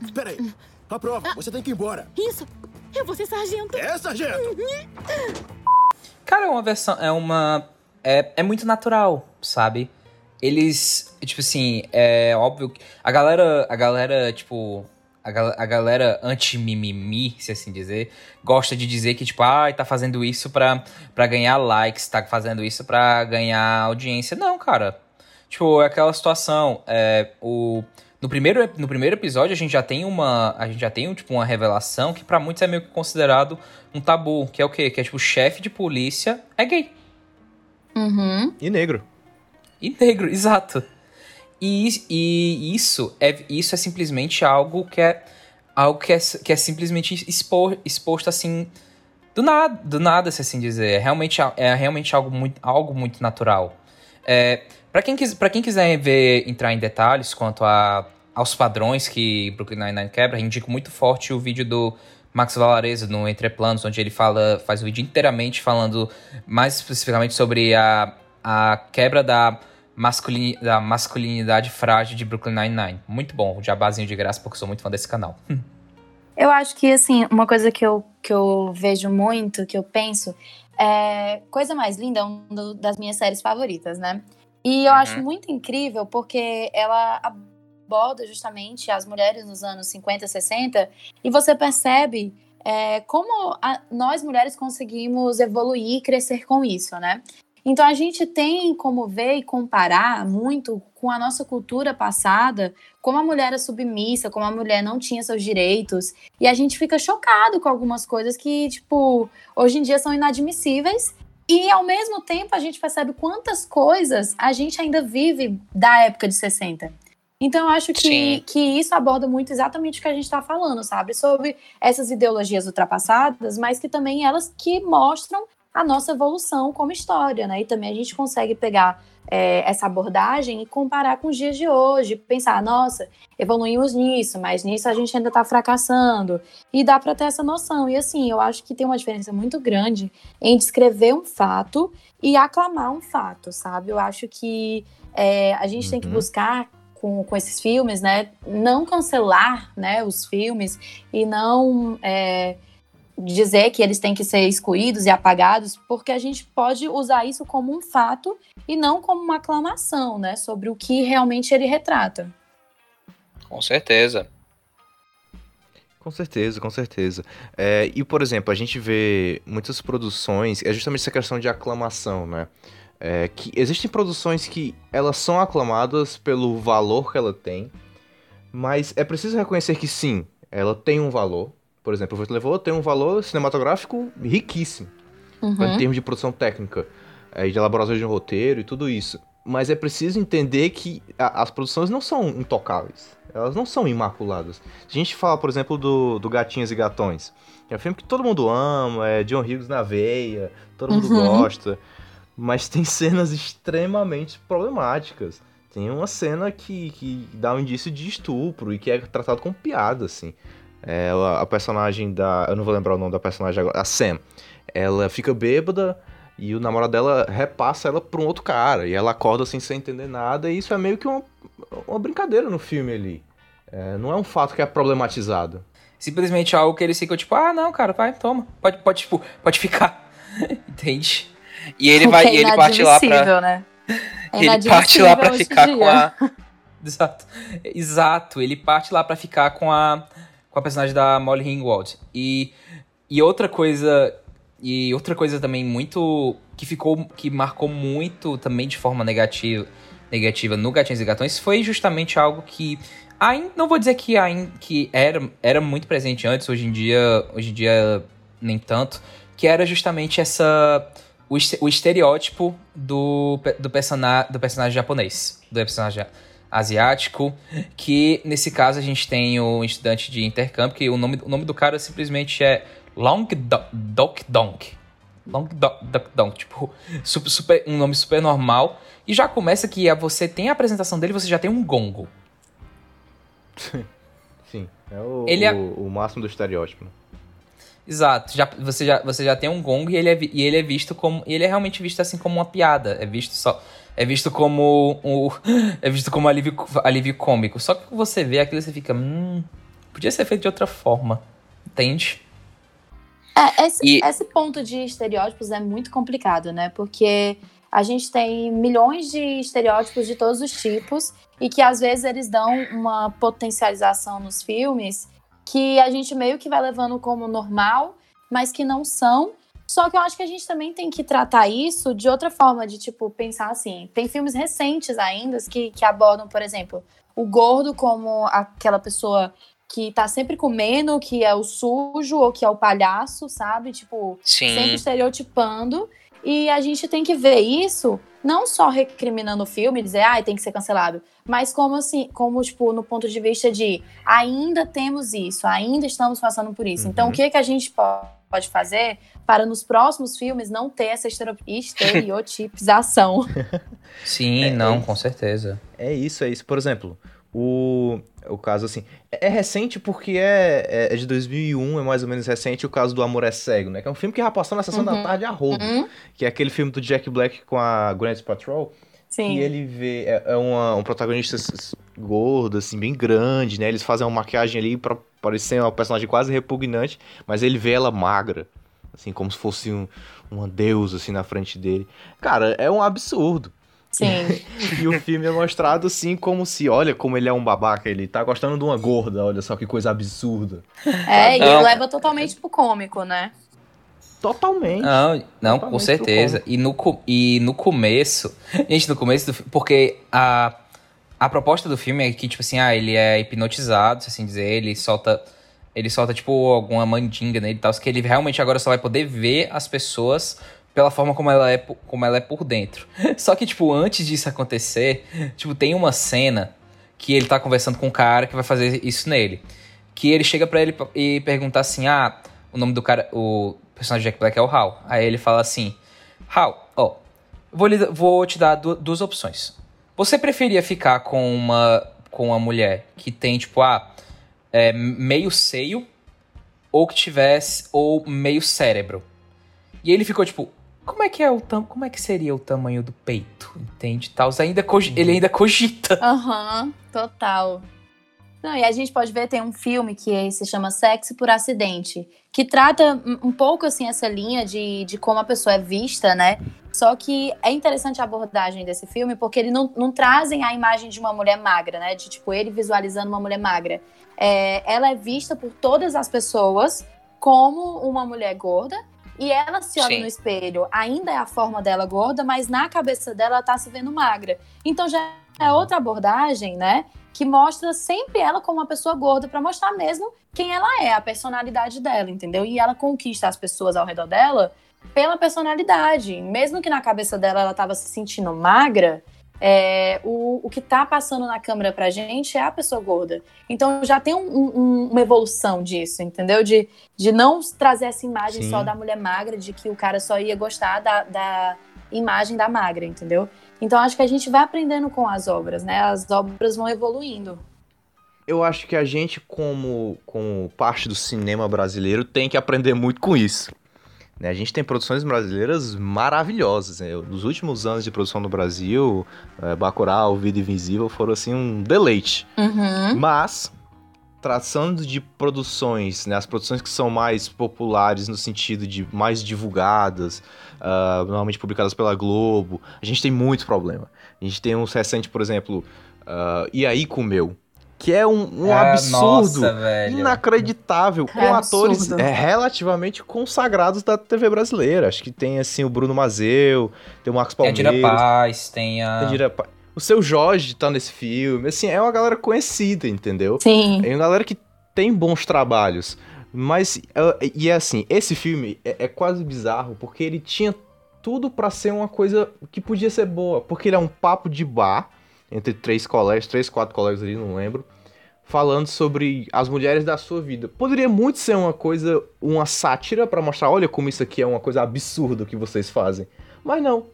Espera aí. A prova. Ah, você tem que ir embora.
Isso. Eu vou ser sargento.
É, sargento.
Cara, é uma versão... É uma... É, é muito natural, sabe? Eles... Tipo assim, é óbvio que... A galera... A galera, tipo... A, a galera anti-mimimi, se assim dizer, gosta de dizer que, tipo, ah, tá fazendo isso pra, pra ganhar likes, tá fazendo isso pra ganhar audiência. Não, cara. Tipo, é aquela situação. É, o, no, primeiro, no primeiro episódio, a gente já tem uma. A gente já tem tipo, uma revelação que para muitos é meio que considerado um tabu. Que é o quê? Que é tipo, o chefe de polícia é gay.
Uhum.
E negro.
E negro, exato. E, e isso, é, isso é simplesmente algo que é. Algo que é, que é simplesmente expor, exposto assim. Do nada, do nada, se assim dizer. É realmente, é realmente algo muito, algo muito natural. É, para quem, quem quiser ver, entrar em detalhes quanto a, aos padrões que Brooklyn Nine-Nine quebra, indico muito forte o vídeo do Max Valarezo no Entre Planos, onde ele fala, faz o vídeo inteiramente falando mais especificamente sobre a, a quebra da, masculini, da masculinidade frágil de Brooklyn Nine-Nine. Muito bom, jabazinho de graça, porque eu sou muito fã desse canal.
Eu acho que, assim, uma coisa que eu, que eu vejo muito, que eu penso, é Coisa Mais Linda é uma das minhas séries favoritas, né? E eu uhum. acho muito incrível porque ela aborda justamente as mulheres nos anos 50, 60 e você percebe é, como a, nós mulheres conseguimos evoluir e crescer com isso, né? Então a gente tem como ver e comparar muito com a nossa cultura passada, como a mulher era submissa, como a mulher não tinha seus direitos, e a gente fica chocado com algumas coisas que, tipo, hoje em dia são inadmissíveis e ao mesmo tempo a gente percebe quantas coisas a gente ainda vive da época de 60. Então eu acho que, que isso aborda muito exatamente o que a gente está falando, sabe? Sobre essas ideologias ultrapassadas, mas que também elas que mostram a nossa evolução como história, né? E também a gente consegue pegar é, essa abordagem e comparar com os dias de hoje, pensar, nossa, evoluímos nisso, mas nisso a gente ainda está fracassando. E dá para ter essa noção. E assim, eu acho que tem uma diferença muito grande em descrever um fato e aclamar um fato, sabe? Eu acho que é, a gente uhum. tem que uhum. buscar com, com esses filmes, né? Não cancelar né, os filmes e não. É, dizer que eles têm que ser excluídos e apagados, porque a gente pode usar isso como um fato e não como uma aclamação, né, sobre o que realmente ele retrata.
Com certeza.
Com certeza, com certeza. É, e, por exemplo, a gente vê muitas produções, é justamente essa questão de aclamação, né? É, que existem produções que elas são aclamadas pelo valor que ela tem, mas é preciso reconhecer que sim, ela tem um valor, por exemplo, o Vento Levou tem um valor cinematográfico riquíssimo, uhum. em termos de produção técnica, é, de elaboração de um roteiro e tudo isso. mas é preciso entender que a, as produções não são intocáveis. Elas não são imaculadas. Se a gente fala, por exemplo, do, do Gatinhos e Gatões, que é um filme que todo mundo ama, é John Hughes na veia, todo mundo
Uhum.
gosta, mas tem cenas extremamente problemáticas. Tem uma cena que, que dá um indício de estupro e que é tratado como piada, assim. É, a, personagem da. Eu não vou lembrar o nome da personagem agora. A Sam. Ela fica bêbada e o namorado dela repassa ela pra um outro cara. E ela acorda assim sem entender nada. E isso é meio que uma, uma brincadeira no filme ali. É, não é um fato que é problematizado.
Simplesmente algo que eles ficam tipo, ah, não, cara, vai, toma. Pode, pode, tipo, pode ficar. Entende? E ele vai,
Porque
e
é
ele parte lá pra.
né? É
ele parte lá pra ficar com
dia.
a. Exato. Exato, ele parte lá pra ficar com a. Com a personagem da Molly Ringwald. E. E outra coisa. E outra coisa também muito. Que ficou. Que marcou muito também de forma negativa. Negativa no Gatinhos e Gatões foi justamente algo que. Ainda, não vou dizer que, ainda, que era, era muito presente antes, hoje em dia. Hoje em dia nem tanto. Que era justamente essa o, este- o estereótipo do, do, persona, do personagem japonês, do personagem asiático, que nesse caso a gente tem o estudante de intercâmbio, que o nome, o nome do cara simplesmente é Long Do- Dok Donk. Long Do- Dok Donk, tipo, super, super- um nome super normal. E já começa que a- você tem a apresentação dele, você já tem um gongo.
Sim, é o,
Ele é-
o, o máximo do estereótipo. né?
Exato, já, você, já, você já tem um gongo e ele é, e ele é visto como. e Ele é realmente visto assim como uma piada. É visto só. É visto como. Um, é visto como alívio, alívio cômico. Só que você vê aquilo e você fica. Hum. Podia ser feito de outra forma. Entende?
É, esse,
E-
esse ponto de estereótipos é muito complicado, né? Porque a gente tem milhões de estereótipos de todos os tipos e que às vezes eles dão uma potencialização nos filmes que a gente meio que vai levando como normal, mas que não são. Só que eu acho que a gente também tem que tratar isso de outra forma, de tipo, pensar assim. Tem filmes recentes ainda que, que abordam, por exemplo, o gordo como aquela pessoa que tá sempre comendo, que é o sujo ou que é o palhaço, sabe? Tipo,
Sim.
sempre estereotipando. E a gente tem que ver isso, não só recriminando o filme, dizer, ah, tem que ser cancelado, mas como assim, como, tipo, no ponto de vista de ainda temos isso, ainda estamos passando por isso. Então, o que, que a gente po- pode fazer para nos próximos filmes não ter essa estereo- estereotipização?
Sim, não, com certeza.
É isso, é isso. Por exemplo, o, o caso assim. É é recente porque é, é- é de 2001, é mais ou menos recente o caso do Amor é Cego, né? Que é um filme que já passou na sessão da
Uhum.
tarde a rodo.
Uhum.
Que é aquele filme do Jack Black com a Gwyneth Patrol.
Sim.
E ele vê. É, é uma- um protagonista gordo, assim, bem grande, né? Eles fazem uma maquiagem ali pra parecer uma personagem quase repugnante, mas ele vê ela magra. Assim, como se fosse um, uma deusa, assim, na frente dele. Cara, é um absurdo.
Sim.
E o filme é mostrado assim como se, olha como ele é um babaca, ele tá gostando de uma gorda, olha só que coisa absurda.
É, e
Não.
leva totalmente pro cômico, né?
Totalmente.
Não, não com
Totalmente
certeza. E no, e no começo. Gente, no começo do filme. Porque a, a proposta do filme é que, tipo assim, ah, ele é hipnotizado, se assim dizer, ele solta. Ele solta, tipo, alguma mandinga nele e tal. Que ele realmente agora só vai poder ver as pessoas pela forma como ela é, como ela é por dentro. Só que, tipo, antes disso acontecer, tipo, tem uma cena que ele tá conversando com um cara que vai fazer isso nele. Que ele chega pra ele e pergunta assim: ah, o nome do cara, o personagem Jack Black é o Hal. Aí ele fala assim: Hal, ó, vou, vou te dar du- duas opções. Você preferia ficar com uma, com uma mulher que tem, tipo, ah, é, meio seio ou que tivesse, ou meio cérebro? E ele ficou tipo. Como é que é o tam como é que seria o tamanho do peito, entende? Tal, ainda cogi- ele ainda cogita.
Aham, total. Não, e a gente pode ver, tem um filme que se chama Sexo por Acidente, que trata um um pouco, assim, essa linha de, de como a pessoa é vista, né? Só que é interessante a abordagem desse filme, porque ele não, não trazem a imagem de uma mulher magra, né? De, tipo, ele visualizando uma mulher magra. É, ela é vista por todas as pessoas como uma mulher gorda, e ela se olha
Sim.
no espelho, ainda é a forma dela gorda, mas na cabeça dela ela tá se vendo magra. Então já é outra abordagem, né? Que mostra sempre ela como uma pessoa gorda, pra mostrar mesmo quem ela é, a personalidade dela, entendeu? E ela conquista as pessoas ao redor dela pela personalidade. Mesmo que na cabeça dela ela tava se sentindo magra, é, o, o que tá passando na câmera pra gente é a pessoa gorda. Então já tem um, um, uma evolução disso, entendeu? De, de não trazer essa imagem
Sim.
só da mulher magra, de que o cara só ia gostar da, da imagem da magra, entendeu? Então acho que a gente vai aprendendo com as obras, né? As obras vão evoluindo.
Eu acho que a gente, como, como parte do cinema brasileiro, tem que aprender muito com isso. Né, A gente tem produções brasileiras maravilhosas. né? Nos últimos anos de produção no Brasil, é, Bacurau, Vida Invisível foram assim um deleite.
Uhum.
Mas, traçando de produções, né, as produções que são mais populares no sentido de mais divulgadas, ah, normalmente publicadas pela Globo, a gente tem muito problema. A gente tem uns recentes, por exemplo, ah, E aí Comeu, que é um, um
Ah,
absurdo
nossa,
inacreditável, com
É
atores
absurdo.
é, relativamente consagrados da TV brasileira. Acho que tem, assim, o Bruno Mazeu, tem o Marcos
Tem a
Palmeiras...
Dira Paz, tem a.
tem a Dira Pa- O seu Jorge tá nesse filme, assim, é uma galera conhecida, entendeu?
Sim.
É uma galera que tem bons trabalhos. Mas, é- e é assim, esse filme é, é quase bizarro, porque ele tinha tudo pra ser uma coisa que podia ser boa. Porque ele é um papo de bar, entre três colegas, três, quatro colegas ali, não lembro. Falando sobre as mulheres da sua vida. Poderia muito ser uma coisa, uma sátira pra mostrar, olha como isso aqui é uma coisa absurda que vocês fazem. Mas não.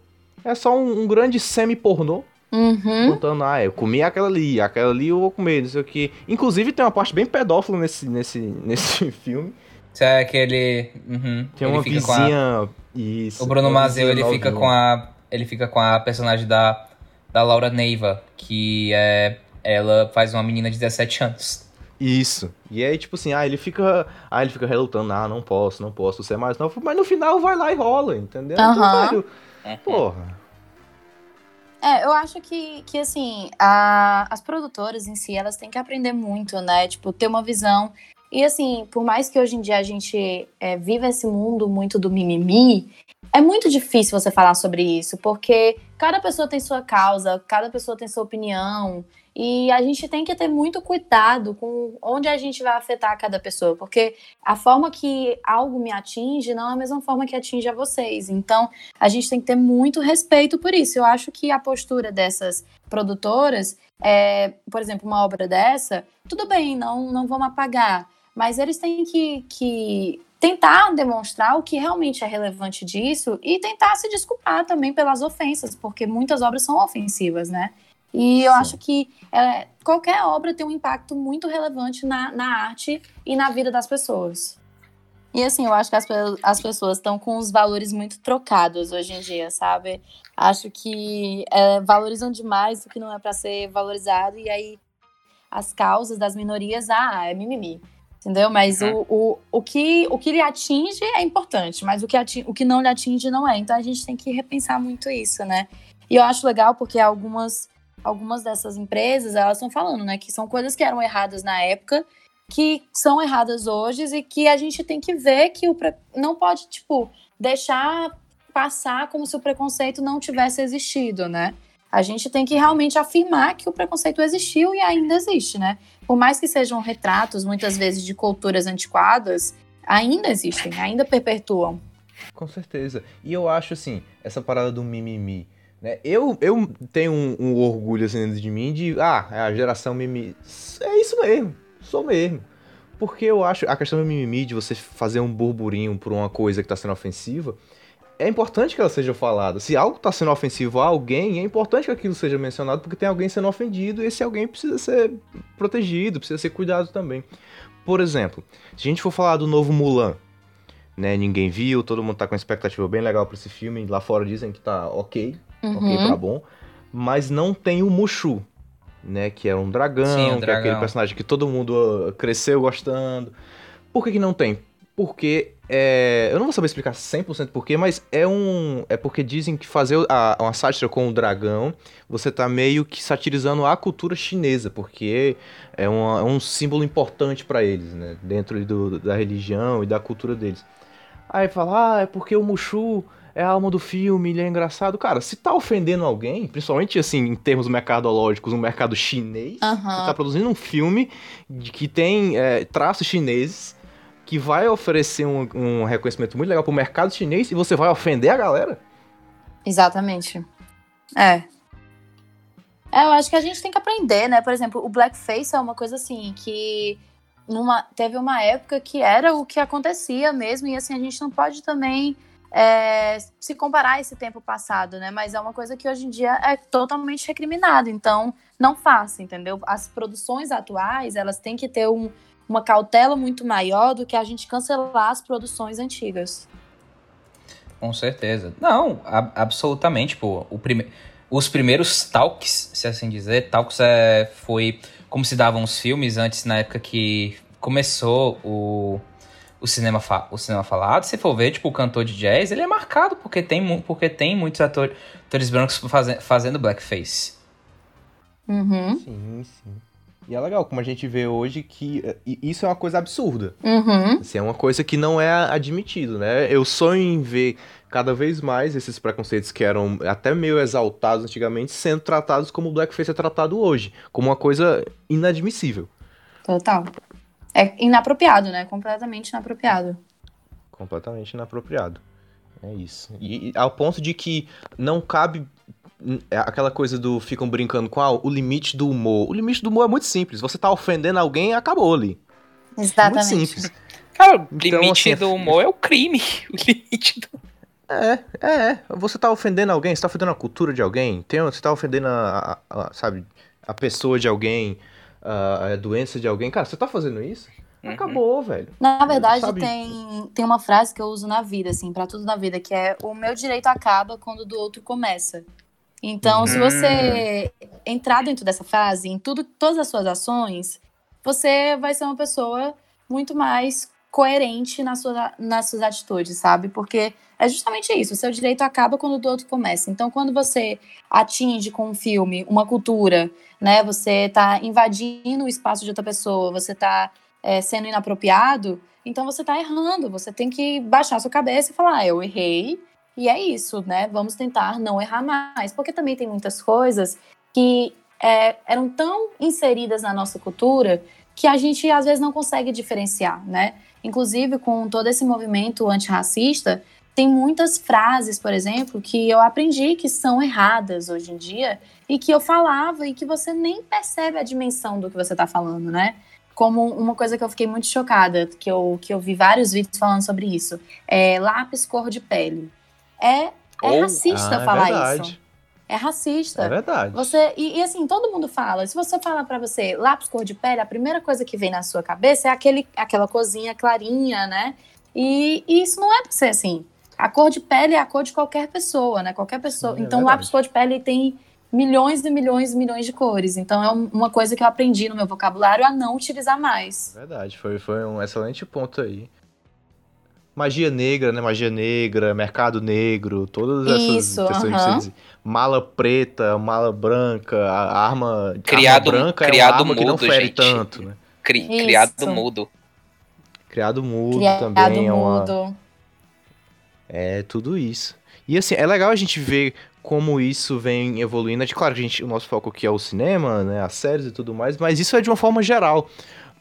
É só um, um grande semi-pornô
Uhum.
contando, ah, eu comi aquela ali, aquela ali eu vou comer, não sei o que. Inclusive tem uma parte bem pedófila nesse, nesse, nesse filme.
Isso é aquele. Uhum.
Tem
Ele
uma
com a-
vizinha. Isso,
O Bruno Mazeu,
vizinha
ele fica com a. Ele fica com a personagem da, da Laura Neiva, que é. Ela faz uma menina de 17 anos.
Isso. E aí, tipo assim, ah, ele fica. Ah, ele fica relutando, ah, não posso, não posso ser mais novo. Mas no final vai lá e rola, entendeu? Então,
Aham.
velho, porra.
É, eu acho que, que assim, a- as produtoras em si, elas têm que aprender muito, né? Tipo, ter uma visão. E assim, por mais que hoje em dia a gente é, viva esse mundo muito do mimimi, é muito difícil você falar sobre isso, porque cada pessoa tem sua causa, cada pessoa tem sua opinião, e a gente tem que ter muito cuidado com onde a gente vai afetar cada pessoa, porque a forma que algo me atinge não é a mesma forma que atinge a vocês. Então, a gente tem que ter muito respeito por isso. Eu acho que a postura dessas produtoras, é, por exemplo, uma obra dessa, tudo bem, não, não vamos apagar, mas eles têm que, que tentar demonstrar o que realmente é relevante disso e tentar se desculpar também pelas ofensas, porque muitas obras são ofensivas, né? E eu
Sim.
acho que é, qualquer obra tem um impacto muito relevante na, na arte e na vida das pessoas. E assim, eu acho que as, as pessoas estão com os valores muito trocados hoje em dia, sabe? Acho que é, valorizam demais o que não é para ser valorizado, e aí as causas das minorias, ah, é mimimi. Entendeu? Mas o, o, o, que, o que lhe atinge é importante, mas o que, ati- o que não lhe atinge não é. Então a gente tem que repensar muito isso, né? E eu acho legal porque algumas, algumas dessas empresas, elas estão falando, né? Que são coisas que eram erradas na época, que são erradas hoje e que a gente tem que ver que o pre- não pode, tipo, deixar passar como se o preconceito não tivesse existido, né? A gente tem que realmente afirmar que o preconceito existiu e ainda existe, né? Por mais que sejam retratos, muitas vezes, de culturas antiquadas, ainda existem, ainda perpetuam.
Com certeza. E eu acho assim, essa parada do mimimi, né? Eu, eu tenho um, um orgulho assim de mim de, ah, é a geração mimimi. É isso mesmo, sou mesmo. Porque eu acho a questão do mimimi, de você fazer um burburinho por uma coisa que tá sendo ofensiva, é importante que ela seja falada. Se algo tá sendo ofensivo a alguém, é importante que aquilo seja mencionado, porque tem alguém sendo ofendido e esse alguém precisa ser protegido, precisa ser cuidado também. Por exemplo, se a gente for falar do novo Mulan, né? Ninguém viu, todo mundo tá com uma expectativa bem legal pra esse filme. Lá fora dizem que tá ok, ok
Uhum.
pra bom. Mas não tem o Mushu, né? Que é um dragão,
Sim, o
que é aquele
dragão.
personagem que todo mundo ah, cresceu gostando. Por que, que não tem? Porque é, eu não vou saber explicar 100% porquê, mas é um é porque dizem que fazer a- uma sátira com o dragão, você tá meio que satirizando a cultura chinesa, porque é, uma- é um símbolo importante pra eles, né? Dentro do- da religião e da cultura deles. Aí fala, ah, é porque o Mushu é a alma do filme, ele é engraçado. Cara, se tá ofendendo alguém, principalmente assim, em termos mercadológicos, um mercado chinês, você tá produzindo um filme de- que tem é, traços chineses, que vai oferecer um, um reconhecimento muito legal pro mercado chinês e você vai ofender a galera?
Exatamente. É. É, eu acho que a gente tem que aprender, né? Por exemplo, o blackface é uma coisa assim que numa, teve uma época que era o que acontecia mesmo, e assim, a gente não pode também é, se comparar a esse tempo passado, né? Mas é uma coisa que hoje em dia é totalmente recriminado, então não faça, entendeu? As produções atuais, elas têm que ter um, uma cautela muito maior do que a gente cancelar as produções antigas.
Com certeza. Não, a, absolutamente, pô. O prime... Os primeiros talks, se assim dizer, talks é, foi como se davam os filmes antes, na época que começou o, o, cinema, fa... o cinema falado. Se for ver, tipo, o cantor de jazz, ele é marcado porque tem, porque tem muitos atores, atores brancos fazendo, fazendo blackface.
Uhum.
Sim, sim. E é legal como a gente vê hoje que eh, isso é uma coisa absurda.
Uhum.
Assim, é uma coisa que não é admitido, né? Eu sonho em ver cada vez mais esses preconceitos que eram até meio exaltados antigamente sendo tratados como o blackface é tratado hoje, como uma coisa inadmissível.
Total. É inapropriado, né? Completamente inapropriado.
Completamente inapropriado. É isso. E, e ao ponto de que não cabe aquela coisa do ficam brincando com ah, o limite do humor. O limite do humor é muito simples. Você tá ofendendo alguém, acabou ali.
Exatamente.
Muito simples.
Cara, o então, limite assim, do humor é o crime. O limite do
é, é, você tá ofendendo alguém, você tá ofendendo a cultura de alguém, tem, você tá ofendendo a, a, a sabe, a pessoa de alguém, a, a, doença de alguém. Cara, você tá fazendo isso? Uhum. Acabou, velho.
Na verdade, tem, tem uma frase que eu uso na vida, assim, para tudo na vida, que é o meu direito acaba quando o do outro começa. Então, se você hum. entrar dentro dessa frase, em tudo, todas as suas ações, você vai ser uma pessoa muito mais coerente nas suas, nas suas atitudes, sabe? Porque é justamente isso, o seu direito acaba quando o do outro começa. Então, quando você atinge com um filme uma cultura, né? Você está invadindo o espaço de outra pessoa, você está é, sendo inapropriado, então você está errando. Você tem que baixar sua cabeça e falar: ah, eu errei, e é isso, né? Vamos tentar não errar mais, porque também tem muitas coisas que é, eram tão inseridas na nossa cultura que a gente às vezes não consegue diferenciar, né? Inclusive, com todo esse movimento antirracista, tem muitas frases, por exemplo, que eu aprendi que são erradas hoje em dia e que eu falava e que você nem percebe a dimensão do que você está falando, né? Como uma coisa que eu fiquei muito chocada, que eu, que eu vi vários vídeos falando sobre isso, é lápis cor de pele. É, é racista ah, é falar é isso. É racista.
É verdade.
Você, e, e, assim, todo mundo fala. Se você fala para você lápis cor de pele, a primeira coisa que vem na sua cabeça é aquele, aquela cozinha clarinha, né? E, e isso não é pra ser assim. A cor de pele é a cor de qualquer pessoa, né? Qualquer pessoa. É então, o lápis cor de pele tem milhões e milhões e milhões de cores. Então, é uma coisa que eu aprendi no meu vocabulário a não utilizar mais.
Verdade, foi, foi um excelente ponto aí magia negra, né? Magia negra, mercado negro, todas essas
Isso, uh
-huh. Mala preta, mala branca, a arma,
criado,
arma branca
criado
é uma arma
mudo,
que não fere
gente.
tanto, né?
Cri, criado mudo.
Criado mudo
criado
também
mudo. é
uma... É tudo isso. E assim, é legal a gente ver como isso vem evoluindo. É claro, a gente, o nosso foco aqui é o cinema, né, as séries e tudo mais, mas isso é de uma forma geral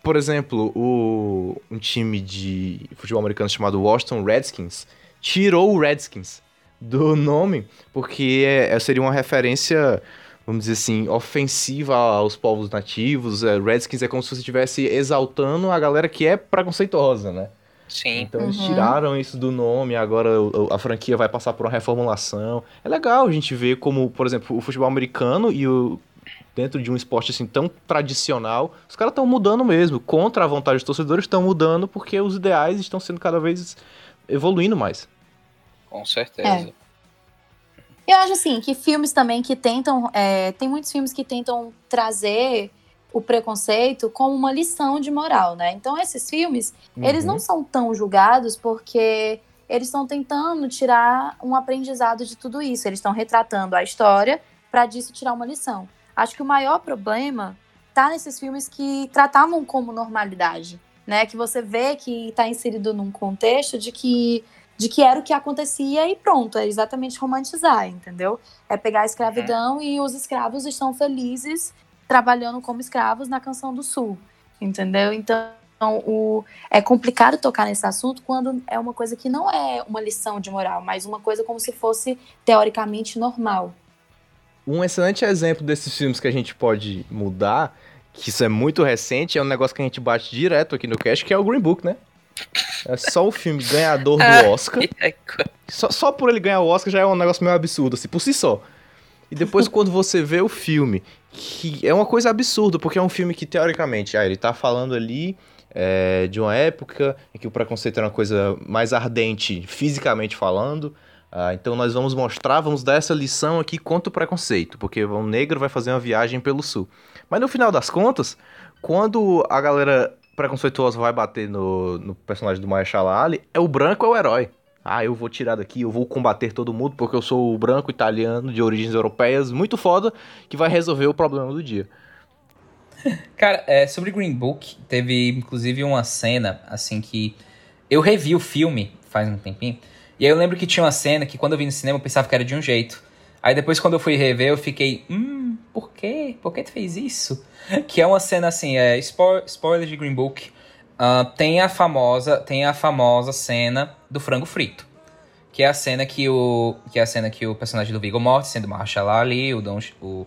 por exemplo, o, um time de futebol americano chamado Washington Redskins tirou o Redskins do nome porque é, é, seria uma referência, vamos dizer assim, ofensiva aos povos nativos. É, Redskins é como se você estivesse exaltando a galera que é preconceituosa, né?
Sim.
Então
uhum.
eles tiraram isso do nome, agora a franquia vai passar por uma reformulação. É legal a gente ver como, por exemplo, o futebol americano e o dentro de um esporte assim tão tradicional, os caras estão mudando mesmo. Contra a vontade dos torcedores, estão mudando porque os ideais estão sendo cada vez evoluindo mais.
Com certeza.
É. Eu acho assim que filmes também que tentam. É, tem muitos filmes que tentam trazer o preconceito como uma lição de moral, né? Então esses filmes, uhum. eles não são tão julgados porque eles estão tentando tirar um aprendizado de tudo isso. Eles estão retratando a história para disso tirar uma lição. Acho que o maior problema tá nesses filmes que tratavam como normalidade, né? Que você vê que está inserido num contexto de que de que era o que acontecia e pronto, é exatamente romantizar, entendeu? É pegar a escravidão uhum. e os escravos estão felizes trabalhando como escravos na Canção do Sul, entendeu? Então, o, é complicado tocar nesse assunto quando é uma coisa que não é uma lição de moral, mas uma coisa como se fosse teoricamente normal.
Um excelente exemplo desses filmes que a gente pode mudar, que isso é muito recente, é um negócio que a gente bate direto aqui no cast, que é o Green Book, né? É só o filme ganhador do Oscar. Só, só por ele ganhar o Oscar já é um negócio meio absurdo, assim, por si só. E depois, quando você vê o filme, que é uma coisa absurda, porque é um filme que, teoricamente, ah, ele tá falando ali é, de uma época em que o preconceito era uma coisa mais ardente, fisicamente falando. Ah, então nós vamos mostrar, vamos dar essa lição aqui contra o preconceito, porque o negro vai fazer uma viagem pelo sul. Mas no final das contas, quando a galera preconceituosa vai bater no, no personagem do Mahershala Ali, é o branco é o herói. Ah, eu vou tirar daqui, eu vou combater todo mundo porque eu sou o branco italiano de origens europeias, muito foda, que vai resolver o problema do dia.
Cara, é, sobre Green Book, teve inclusive uma cena, assim, que eu revi o filme faz um tempinho, e aí eu lembro que tinha uma cena que quando eu vi no cinema eu pensava que era de um jeito. Aí depois quando eu fui rever eu fiquei, hum, por quê? Por que tu fez isso? Que é uma cena assim, é, spo spoiler de Green Book, uh, tem a famosa, tem a famosa cena do frango frito. Que é a cena que o, que é a cena que o personagem do Viggo Mortensen, do Mahershala Ali, o Don, o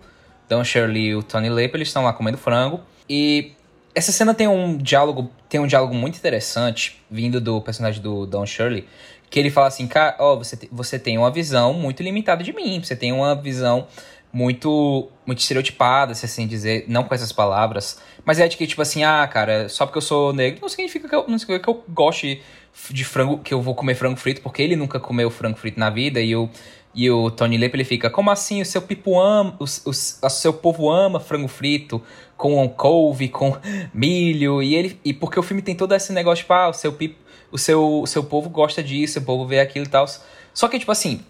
Don Shirley e o Tony Lepp, eles estão lá comendo frango. E essa cena tem um diálogo, tem um diálogo muito interessante vindo do personagem do Don Shirley, que ele fala assim, cara, ó, você, você tem uma visão muito limitada de mim, você tem uma visão muito muito estereotipada, se assim dizer, não com essas palavras, mas é de que tipo assim, ah, cara, só porque eu sou negro não significa que eu, não significa que eu goste de frango, que eu vou comer frango frito, porque ele nunca comeu frango frito na vida e eu e o Tony Lepp ele fica, como assim? O seu pipo ama, o, o, o seu povo ama frango frito com couve, com milho, e ele e porque o filme tem todo esse negócio, tipo, ah, o seu pipo, o seu, o seu povo gosta disso, o povo vê aquilo e tal. Só que, tipo assim,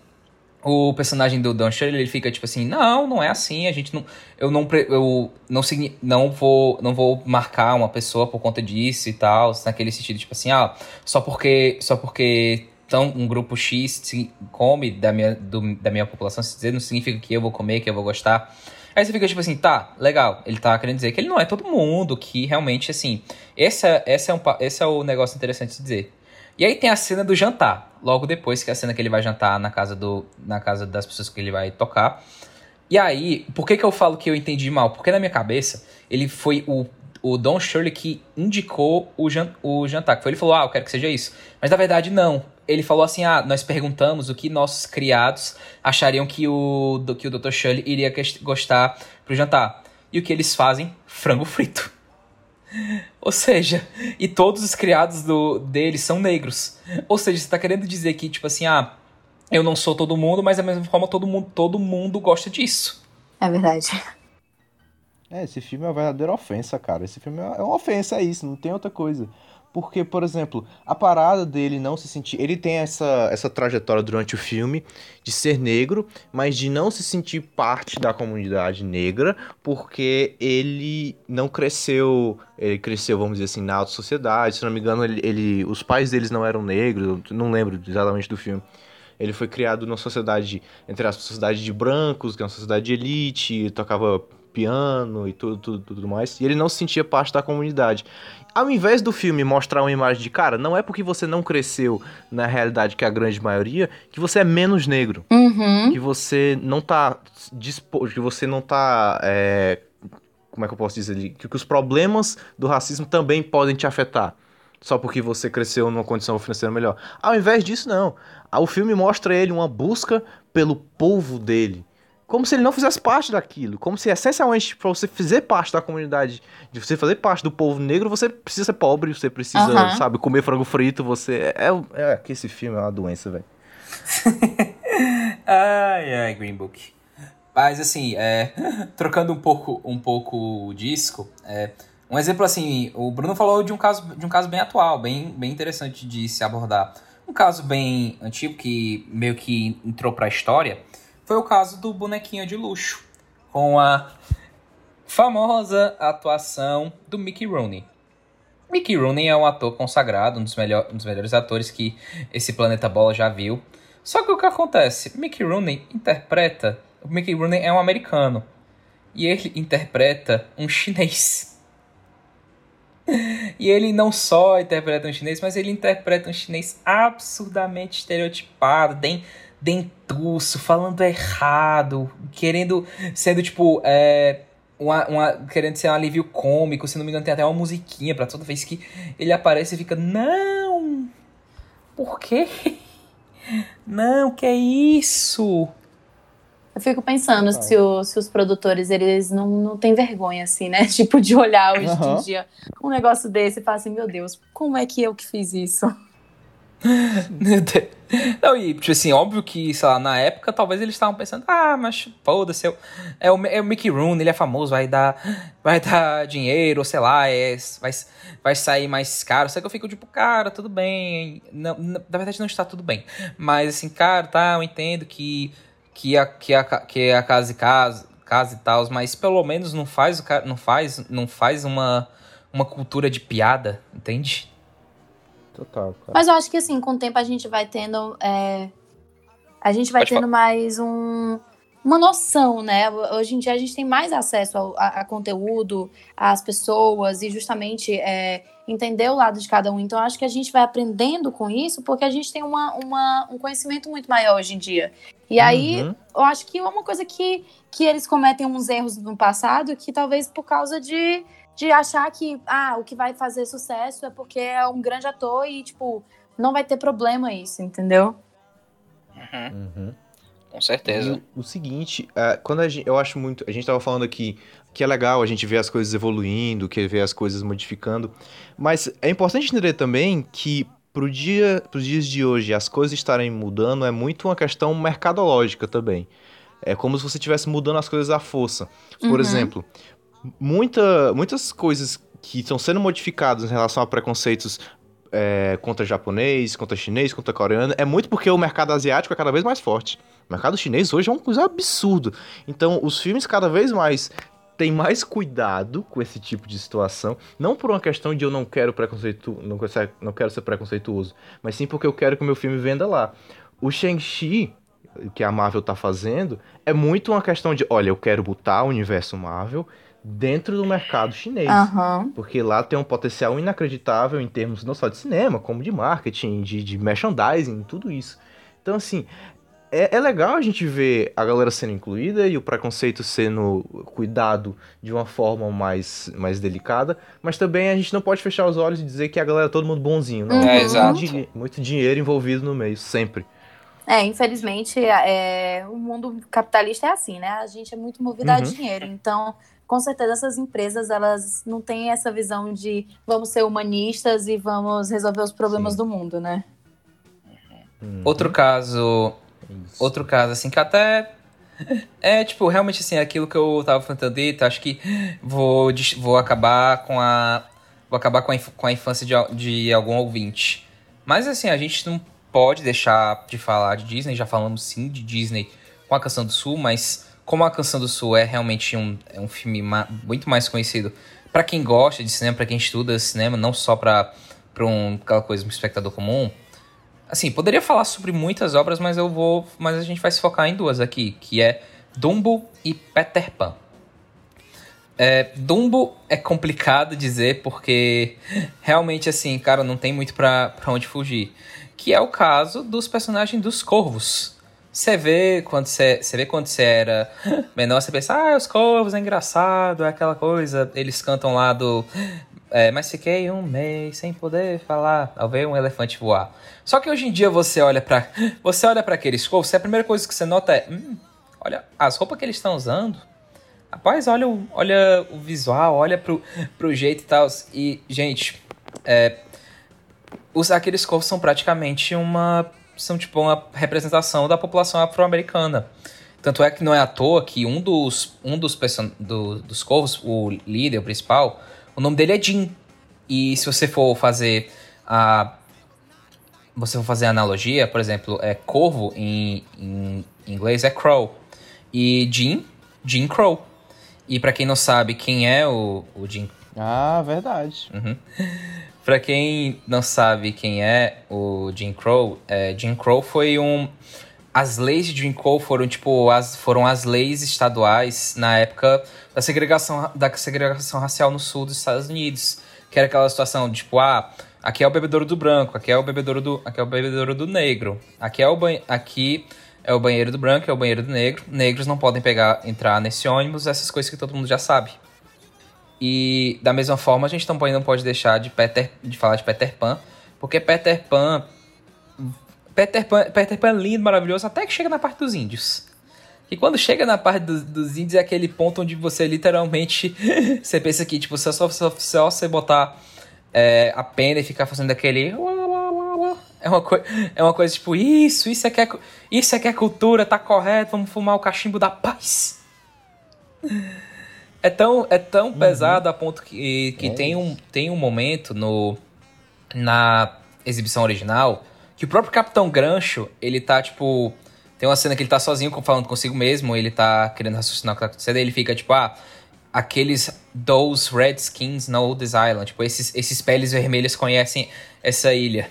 o personagem do Don Shirley, ele fica tipo assim, não, não é assim, a gente não, eu não, eu não, não vou, não vou marcar uma pessoa por conta disso e tal, naquele sentido, tipo assim, ah, só porque, só porque tão, um grupo X come da minha, do, da minha população, se dizer, não significa que eu vou comer, que eu vou gostar. Aí você fica tipo assim, tá, legal. Ele tá querendo dizer que ele não é todo mundo, que realmente, assim. Esse é, esse é, um, esse é o negócio interessante de dizer. E aí tem a cena do jantar. Logo depois que é a cena que ele vai jantar na casa, do, na casa das pessoas que ele vai tocar. E aí, por que, que eu falo que eu entendi mal? Porque na minha cabeça, ele foi o o Don Shirley que indicou o, jan o jantar. Que foi, ele falou, ah, eu quero que seja isso. Mas na verdade, não. Ele falou assim, ah, nós perguntamos o que nossos criados achariam que o, do, que o Dr. Shirley iria gostar pro jantar. E o que eles fazem? Frango frito. Ou seja, e todos os criados do, dele são negros. Ou seja, você tá querendo dizer que, tipo assim, ah, eu não sou todo mundo, mas da mesma forma todo mundo, todo mundo gosta disso.
É verdade.
É, esse filme é uma verdadeira ofensa, cara. Esse filme é uma ofensa, é isso, não tem outra coisa. Porque, por exemplo, a parada dele não se sentir. Ele tem essa, essa trajetória durante o filme de ser negro, mas de não se sentir parte da comunidade negra, porque ele não cresceu. Ele cresceu, vamos dizer assim, na alta sociedade. Se não me engano, ele, ele os pais deles não eram negros, não lembro exatamente do filme. Ele foi criado numa sociedade, entre as sociedade de brancos, que é uma sociedade de elite, tocava piano e tudo, tudo, tudo mais. E ele não se sentia parte da comunidade. Ao invés do filme mostrar uma imagem de cara, não é porque você não cresceu na realidade que é a grande maioria que você é menos negro.
Uhum.
Que você não tá disposto, que você não tá. É, como é que eu posso dizer? Que, que os problemas do racismo também podem te afetar só porque você cresceu numa condição financeira melhor. Ao invés disso, não. O filme mostra ele uma busca pelo povo dele, como se ele não fizesse parte daquilo, como se essencialmente para você fazer parte da comunidade, de você fazer parte do povo negro, você precisa ser pobre, você precisa, uhum. sabe, comer frango frito, você é, é, é que esse filme é uma doença, velho.
ai, ai, Green Book. Mas assim, é, trocando um pouco, um pouco o disco, é, um exemplo assim, o Bruno falou de um caso, de um caso bem atual, bem, bem interessante de se abordar. Um caso bem antigo que meio que entrou para a história foi o caso do bonequinho de luxo, com a famosa atuação do Mickey Rooney. Mickey Rooney é um ator consagrado, um dos, melhor, um dos melhores atores que esse planeta bola já viu. Só que o que acontece? Mickey Rooney interpreta. O Mickey Rooney é um americano. E ele interpreta um chinês. E ele não só interpreta um chinês, mas ele interpreta um chinês absurdamente estereotipado, tem dentuço, falando errado, querendo, sendo tipo, é, uma, uma, querendo ser um alívio cômico, se não me engano tem até uma musiquinha pra toda vez que ele aparece e fica, não, por quê? Não, que é isso?
Eu fico pensando se, o, se os produtores, eles não, não têm vergonha, assim, né? Tipo, de olhar hoje
Aham.
em dia um negócio desse e falar assim, meu Deus, como é que eu que fiz isso?
Não, e, tipo assim, óbvio que, sei lá, na época, talvez eles estavam pensando, ah, mas foda-se, é o- é o, é Mickey Rooney, ele é famoso, vai dar, vai dar dinheiro, sei lá, é, vai, vai sair mais caro. Só que eu fico, tipo, cara, tudo bem. Não, na verdade, não está tudo bem. Mas, assim, cara, tá, eu entendo que, que, a, que, a, que a casa e casa, casa e tal, mas pelo menos não faz, não faz, não faz uma, uma cultura de piada, entende?
Total, cara.
Mas eu acho que, assim, com o tempo a gente vai tendo... é, a gente vai
Pode
tendo mais um, uma noção, né? Hoje em dia a gente tem mais acesso ao, a, a conteúdo, às pessoas e justamente é, entender o lado de cada um. Então eu acho que a gente vai aprendendo com isso porque a gente tem uma, uma- um conhecimento muito maior hoje em dia. E aí
Uhum.
eu acho que é uma coisa que, que eles cometem uns erros no passado que talvez por causa de, de achar que ah, o que vai fazer sucesso é porque é um grande ator e, tipo, não vai ter problema isso, entendeu?
Uhum.
Com certeza.
E o, seguinte, é, quando a gente, eu acho muito, a gente tava falando aqui que é legal a gente ver as coisas evoluindo, que ver as coisas modificando, mas é importante entender também que pro dia, pros dias de hoje as coisas estarem mudando é muito uma questão mercadológica também. É como se você estivesse mudando as coisas à força. Por
Uhum.
exemplo, muita, muitas coisas que estão sendo modificadas em relação a preconceitos é, contra japonês, contra chinês, contra coreano, é muito porque o mercado asiático é cada vez mais forte. O mercado chinês hoje é uma coisa absurda. Então, os filmes cada vez mais têm mais cuidado com esse tipo de situação, não por uma questão de eu não quero preconceito, não não quero ser preconceituoso, mas sim porque eu quero que o meu filme venda lá. O Shang-Chi, que a Marvel tá fazendo, é muito uma questão de, olha, eu quero botar o universo Marvel dentro do mercado chinês.
Aham.
Porque lá tem um potencial inacreditável em termos não só de cinema, como de marketing, de, de merchandising, tudo isso. Então, assim, é, é legal a gente ver a galera sendo incluída e o preconceito sendo cuidado de uma forma mais, mais delicada, mas também a gente não pode fechar os olhos e dizer que a galera é todo mundo bonzinho. Não,
Uhum.
É, exato.
Muito, muito dinheiro envolvido no meio, sempre.
É, infelizmente, é, o mundo capitalista é assim, né? A gente é muito movido a
Uhum.
dinheiro. Então, com certeza, essas empresas, elas não têm essa visão de vamos ser humanistas e vamos resolver os problemas
Sim.
do mundo, né?
Uhum.
Outro caso,
Isso.
outro caso assim que até é tipo realmente assim aquilo que eu tava falando dito, acho que vou des- vou acabar com a vou acabar com a, inf- com a infância de, de algum ouvinte. Mas assim, a gente não pode deixar de falar de Disney, já falamos sim de Disney com a Canção do Sul, mas como a Canção do Sul é realmente um, é um filme ma- muito mais conhecido pra quem gosta de cinema, pra quem estuda cinema, não só para um aquela coisa um espectador comum. Assim, poderia falar sobre muitas obras, mas eu vou. Mas a gente vai se focar em duas aqui, que é Dumbo e Peter Pan. É, Dumbo é complicado dizer porque realmente assim, cara, não tem muito pra, pra onde fugir. Que é o caso dos personagens dos corvos. Você vê quando você você vê quando você era menor, você pensa, ah, os corvos é engraçado, é aquela coisa. Eles cantam lá do. é, mas fiquei um mês sem poder falar ao ver um elefante voar. Só que hoje em dia você olha para você olha para aqueles corvos, a primeira coisa que você nota é, hum, olha as roupas que eles estão usando. Rapaz, olha o, olha o visual, olha pro, pro jeito e tal. E, gente, é, os, aqueles corvos são praticamente uma. São tipo uma representação da população afro-americana. Tanto é que não é à toa que um dos, um dos, person- do- dos corvos, o líder, o principal, o nome dele é Jim. E se você for fazer a. Você for fazer a analogia, por exemplo, é corvo em, em inglês é crow. E Jim, Jim Crow. E pra quem não sabe quem é o, o Jim
Ah, verdade.
Uhum. Pra quem não sabe quem é o Jim Crow, é, Jim Crow foi um. As leis de Jim Crow foram tipo as foram as leis estaduais na época da segregação da segregação racial no sul dos Estados Unidos, que era aquela situação de, tipo ah aqui é o bebedouro do branco, aqui é o bebedouro do aqui é o bebedouro do negro, aqui é o aqui é o banheiro do branco, é o banheiro do negro. Negros não podem pegar, entrar nesse ônibus, essas coisas que todo mundo já sabe. E da mesma forma, a gente também não pode deixar de, Peter, de falar de Peter Pan, porque Peter Pan, Peter Pan. Peter Pan é lindo, maravilhoso, até que chega na parte dos índios. E quando chega na parte do, dos índios é aquele ponto onde você literalmente. você pensa que, tipo, só, só, só você botar é, a pena e ficar fazendo aquele. É uma, coi é uma coisa tipo, isso, isso é, que é, isso é que é cultura, tá correto, vamos fumar o cachimbo da paz. É tão, é tão uhum. pesado a ponto que, que é tem, um, tem um momento no, na exibição original que o próprio Capitão Grancho, ele tá tipo. Tem uma cena que ele tá sozinho falando consigo mesmo, ele tá querendo raciocinar o que tá acontecendo, e ele fica tipo, ah, aqueles those redskins know this island, tipo, esses, esses peles vermelhas conhecem essa ilha.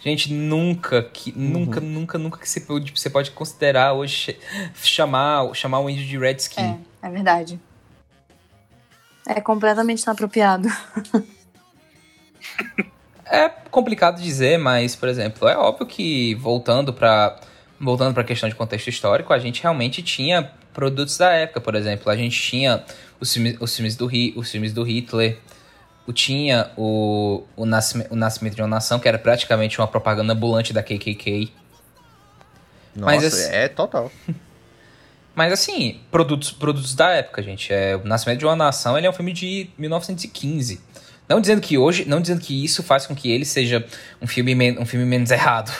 Gente, nunca que uhum. nunca, nunca, nunca que você pode, você pode considerar hoje chamar, chamar o índio de redskin.
É, é verdade. É completamente inapropriado.
é complicado dizer, mas, por exemplo, é óbvio que voltando para voltando para a questão de contexto histórico, a gente realmente tinha produtos da época, por exemplo, a gente tinha os filmes, os filmes do os filmes do Hitler, tinha o, o, nascimento, o Nascimento de uma Nação, que era praticamente uma propaganda ambulante da KKK.
Nossa, Mas, assim, é total.
Mas assim, produtos, produtos da época, gente. É, o Nascimento de uma Nação ele é um filme de 1915. Não dizendo que hoje, não dizendo que isso faz com que ele seja um filme, um filme menos errado.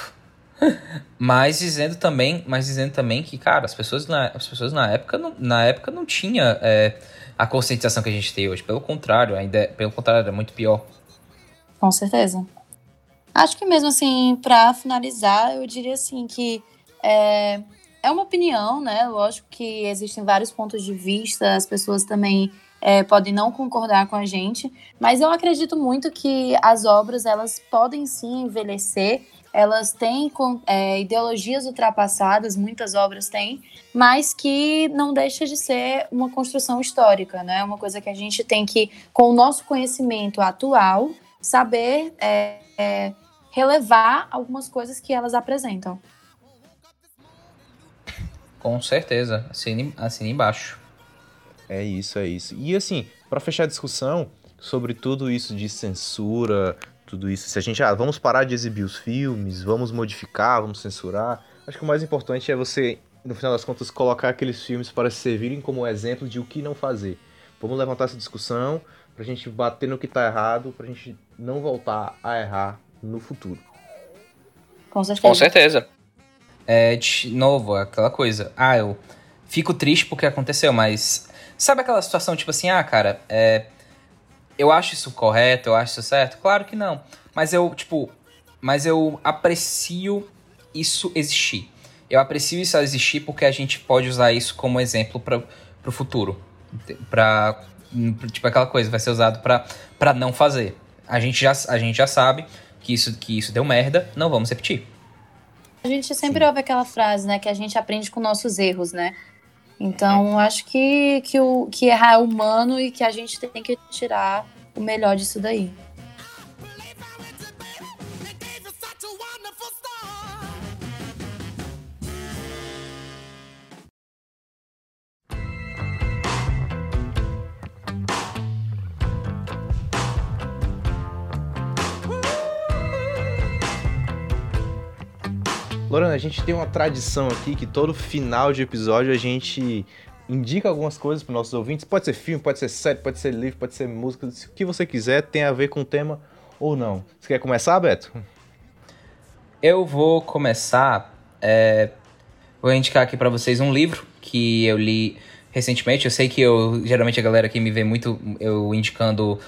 Mas dizendo também, mas dizendo também que, cara, as pessoas na, as pessoas na época não, na época não tinha é, a conscientização que a gente tem hoje. Pelo contrário, ainda é, pelo contrário, é muito pior.
Com certeza. Acho que mesmo assim, para finalizar, eu diria assim que é, é uma opinião, né? Lógico que existem vários pontos de vista, as pessoas também é, podem não concordar com a gente, mas eu acredito muito que as obras elas podem sim envelhecer, elas têm é, ideologias ultrapassadas, muitas obras têm, mas que não deixa de ser uma construção histórica, né? Uma coisa que a gente tem que, com o nosso conhecimento atual, saber é, é, relevar algumas coisas que elas apresentam.
Com certeza, assine, assine embaixo.
É isso, é isso. E assim, para fechar a discussão sobre tudo isso de censura, tudo isso, se a gente, ah, vamos parar de exibir os filmes, vamos modificar, vamos censurar, acho que o mais importante é você, no final das contas, colocar aqueles filmes para servirem como exemplo de o que não fazer. Vamos levantar essa discussão pra gente bater no que tá errado, pra gente não voltar a errar no futuro.
Com certeza.
Com certeza. É, de novo, aquela coisa. Ah, eu fico triste porque aconteceu, mas Sabe aquela situação tipo assim, ah, cara, é, eu acho isso correto, eu acho isso certo? Claro que não. Mas eu, tipo, mas eu aprecio isso existir. Eu aprecio isso existir porque a gente pode usar isso como exemplo para o futuro. Pra, tipo, aquela coisa vai ser usado para não fazer. A gente, já, a gente já sabe que isso, que isso deu merda, não vamos repetir.
A gente sempre Sim. ouve aquela frase, né, que a gente aprende com nossos erros, né? Então, acho que, que, o, que errar é humano e que a gente tem que tirar o melhor disso daí.
A gente tem uma tradição aqui que todo final de episódio a gente indica algumas coisas para nossos ouvintes. Pode ser filme, pode ser série, pode ser livro, pode ser música, o que você quiser, tem a ver com o tema ou não. Você quer começar, Beto?
Eu vou começar. É... Vou indicar aqui para vocês um livro que eu li recentemente. Eu sei que eu geralmente a galera aqui me vê muito eu indicando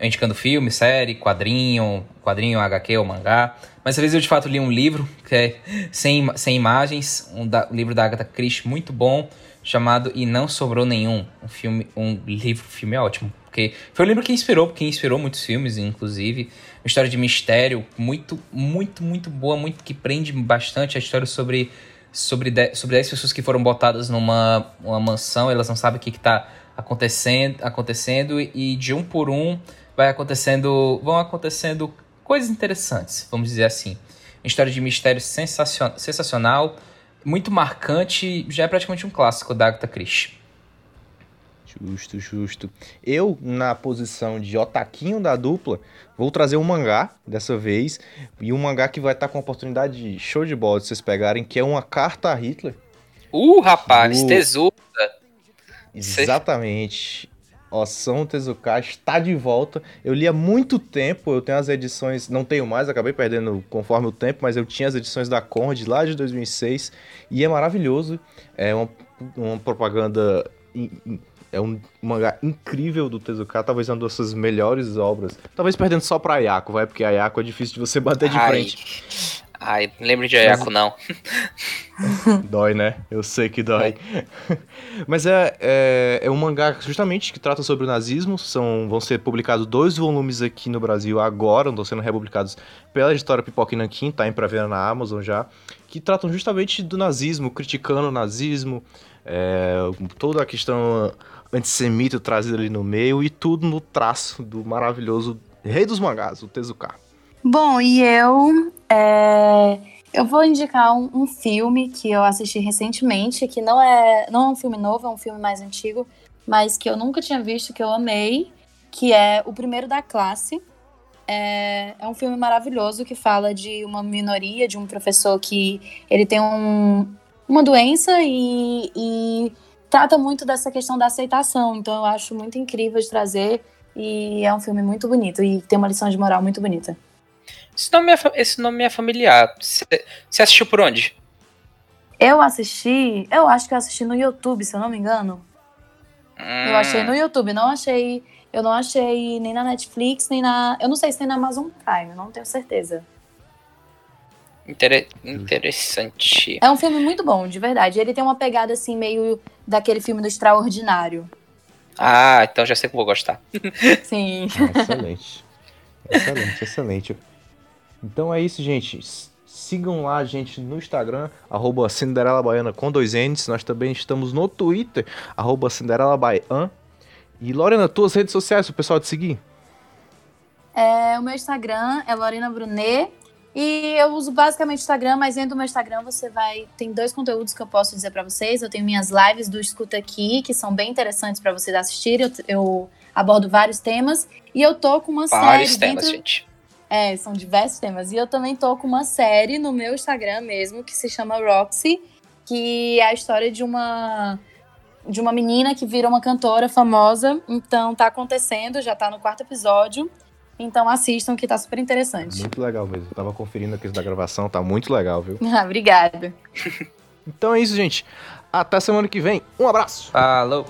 indicando filme, série, quadrinho, quadrinho, HQ ou mangá. Mas às vezes eu de fato li um livro que é sem, sem imagens, um, da, um livro da Agatha Christie muito bom, chamado E Não Sobrou Nenhum. Um filme, um livro, filme ótimo. Porque foi um livro que inspirou, que inspirou muitos filmes, inclusive. Uma história de mistério muito, muito, muito boa, muito que prende bastante a história sobre sobre 10, sobre 10 pessoas que foram botadas numa uma mansão, elas não sabem o que está acontecendo, acontecendo e de um por um vai acontecendo, vão acontecendo coisas interessantes, vamos dizer assim. história de mistério sensacion sensacional, muito marcante, já é praticamente um clássico da Agatha Christie.
Justo, justo. Eu, na posição de otaquinho da dupla, vou trazer um mangá dessa vez. E um mangá que vai estar com a oportunidade show de bola de vocês pegarem, que é uma carta a Hitler.
Uh, rapaz, do... tesoura.
Exatamente. Osamu Tezuka está de volta. Eu li há muito tempo, eu tenho as edições, não tenho mais, acabei perdendo conforme o tempo, mas eu tinha as edições da Conrad lá de 2006 e é maravilhoso. É uma, uma propaganda é um mangá incrível do Tezuka, talvez uma das suas melhores obras. Talvez perdendo só pra Ayako, vai, porque a Ayako é difícil de você bater de
Ai.
frente.
Ai, lembro de Ayako, Mas... não.
dói, né? Eu sei que dói. Mas é, é, é, um mangá justamente que trata sobre o nazismo. São, vão ser publicados dois volumes aqui no Brasil agora, estão sendo republicados pela editora Pipoca e Nankin, tá em pré-venda na Amazon já, que tratam justamente do nazismo, criticando o nazismo, é, toda a questão antissemita trazido ali no meio e tudo no traço do maravilhoso rei dos mangás, o Tezuka.
Bom, e eu é, eu vou indicar um, um, filme que eu assisti recentemente, que não é não é um filme novo, é um filme mais antigo, mas que eu nunca tinha visto, que eu amei, que é O Primeiro da Classe. É, é um filme maravilhoso que fala de uma minoria, de um professor que ele tem um, uma doença e, e trata muito dessa questão da aceitação. Então eu acho muito incrível de trazer e é um filme muito bonito e tem uma lição de moral muito bonita.
Esse nome é, esse nome é familiar. Você assistiu por onde?
Eu assisti, eu acho que eu assisti no YouTube, se eu não me engano. Hum. Eu achei no YouTube, não achei, eu não achei nem na Netflix, nem na, eu não sei se tem na Amazon Prime, não tenho certeza.
Inter interessante.
É um filme muito bom, de verdade. Ele tem uma pegada assim, meio daquele filme do Extraordinário.
Ah, então já sei que vou gostar.
Sim.
Ah, excelente. Excelente, excelente. Então é isso, gente. Sigam lá a gente no Instagram, arroba Cinderela Baiana com dois N's. Nós também estamos no Twitter, arroba Cinderela Baiana. E Lorena, tuas redes sociais, o pessoal te seguir?
É, o meu Instagram é Lorena Brunet. E eu uso basicamente o Instagram, mas dentro do meu Instagram você vai. Tem dois conteúdos que eu posso dizer para vocês. Eu tenho minhas lives do Escuta Aqui, que são bem interessantes para vocês assistirem. Eu, eu, abordo vários temas. E eu tô com uma
vários
série.
temas,
dentro...
gente.
É, são diversos temas. E eu também tô com uma série no meu Instagram mesmo, que se chama Roxy, que é a história de uma. De uma menina que vira uma cantora famosa. Então tá acontecendo, já tá no quarto episódio. Então assistam que tá super interessante.
Muito legal mesmo. Eu tava conferindo aqui da gravação, tá muito legal, viu?
Ah, obrigada.
então é isso, gente. Até semana que vem. Um abraço.
Falou.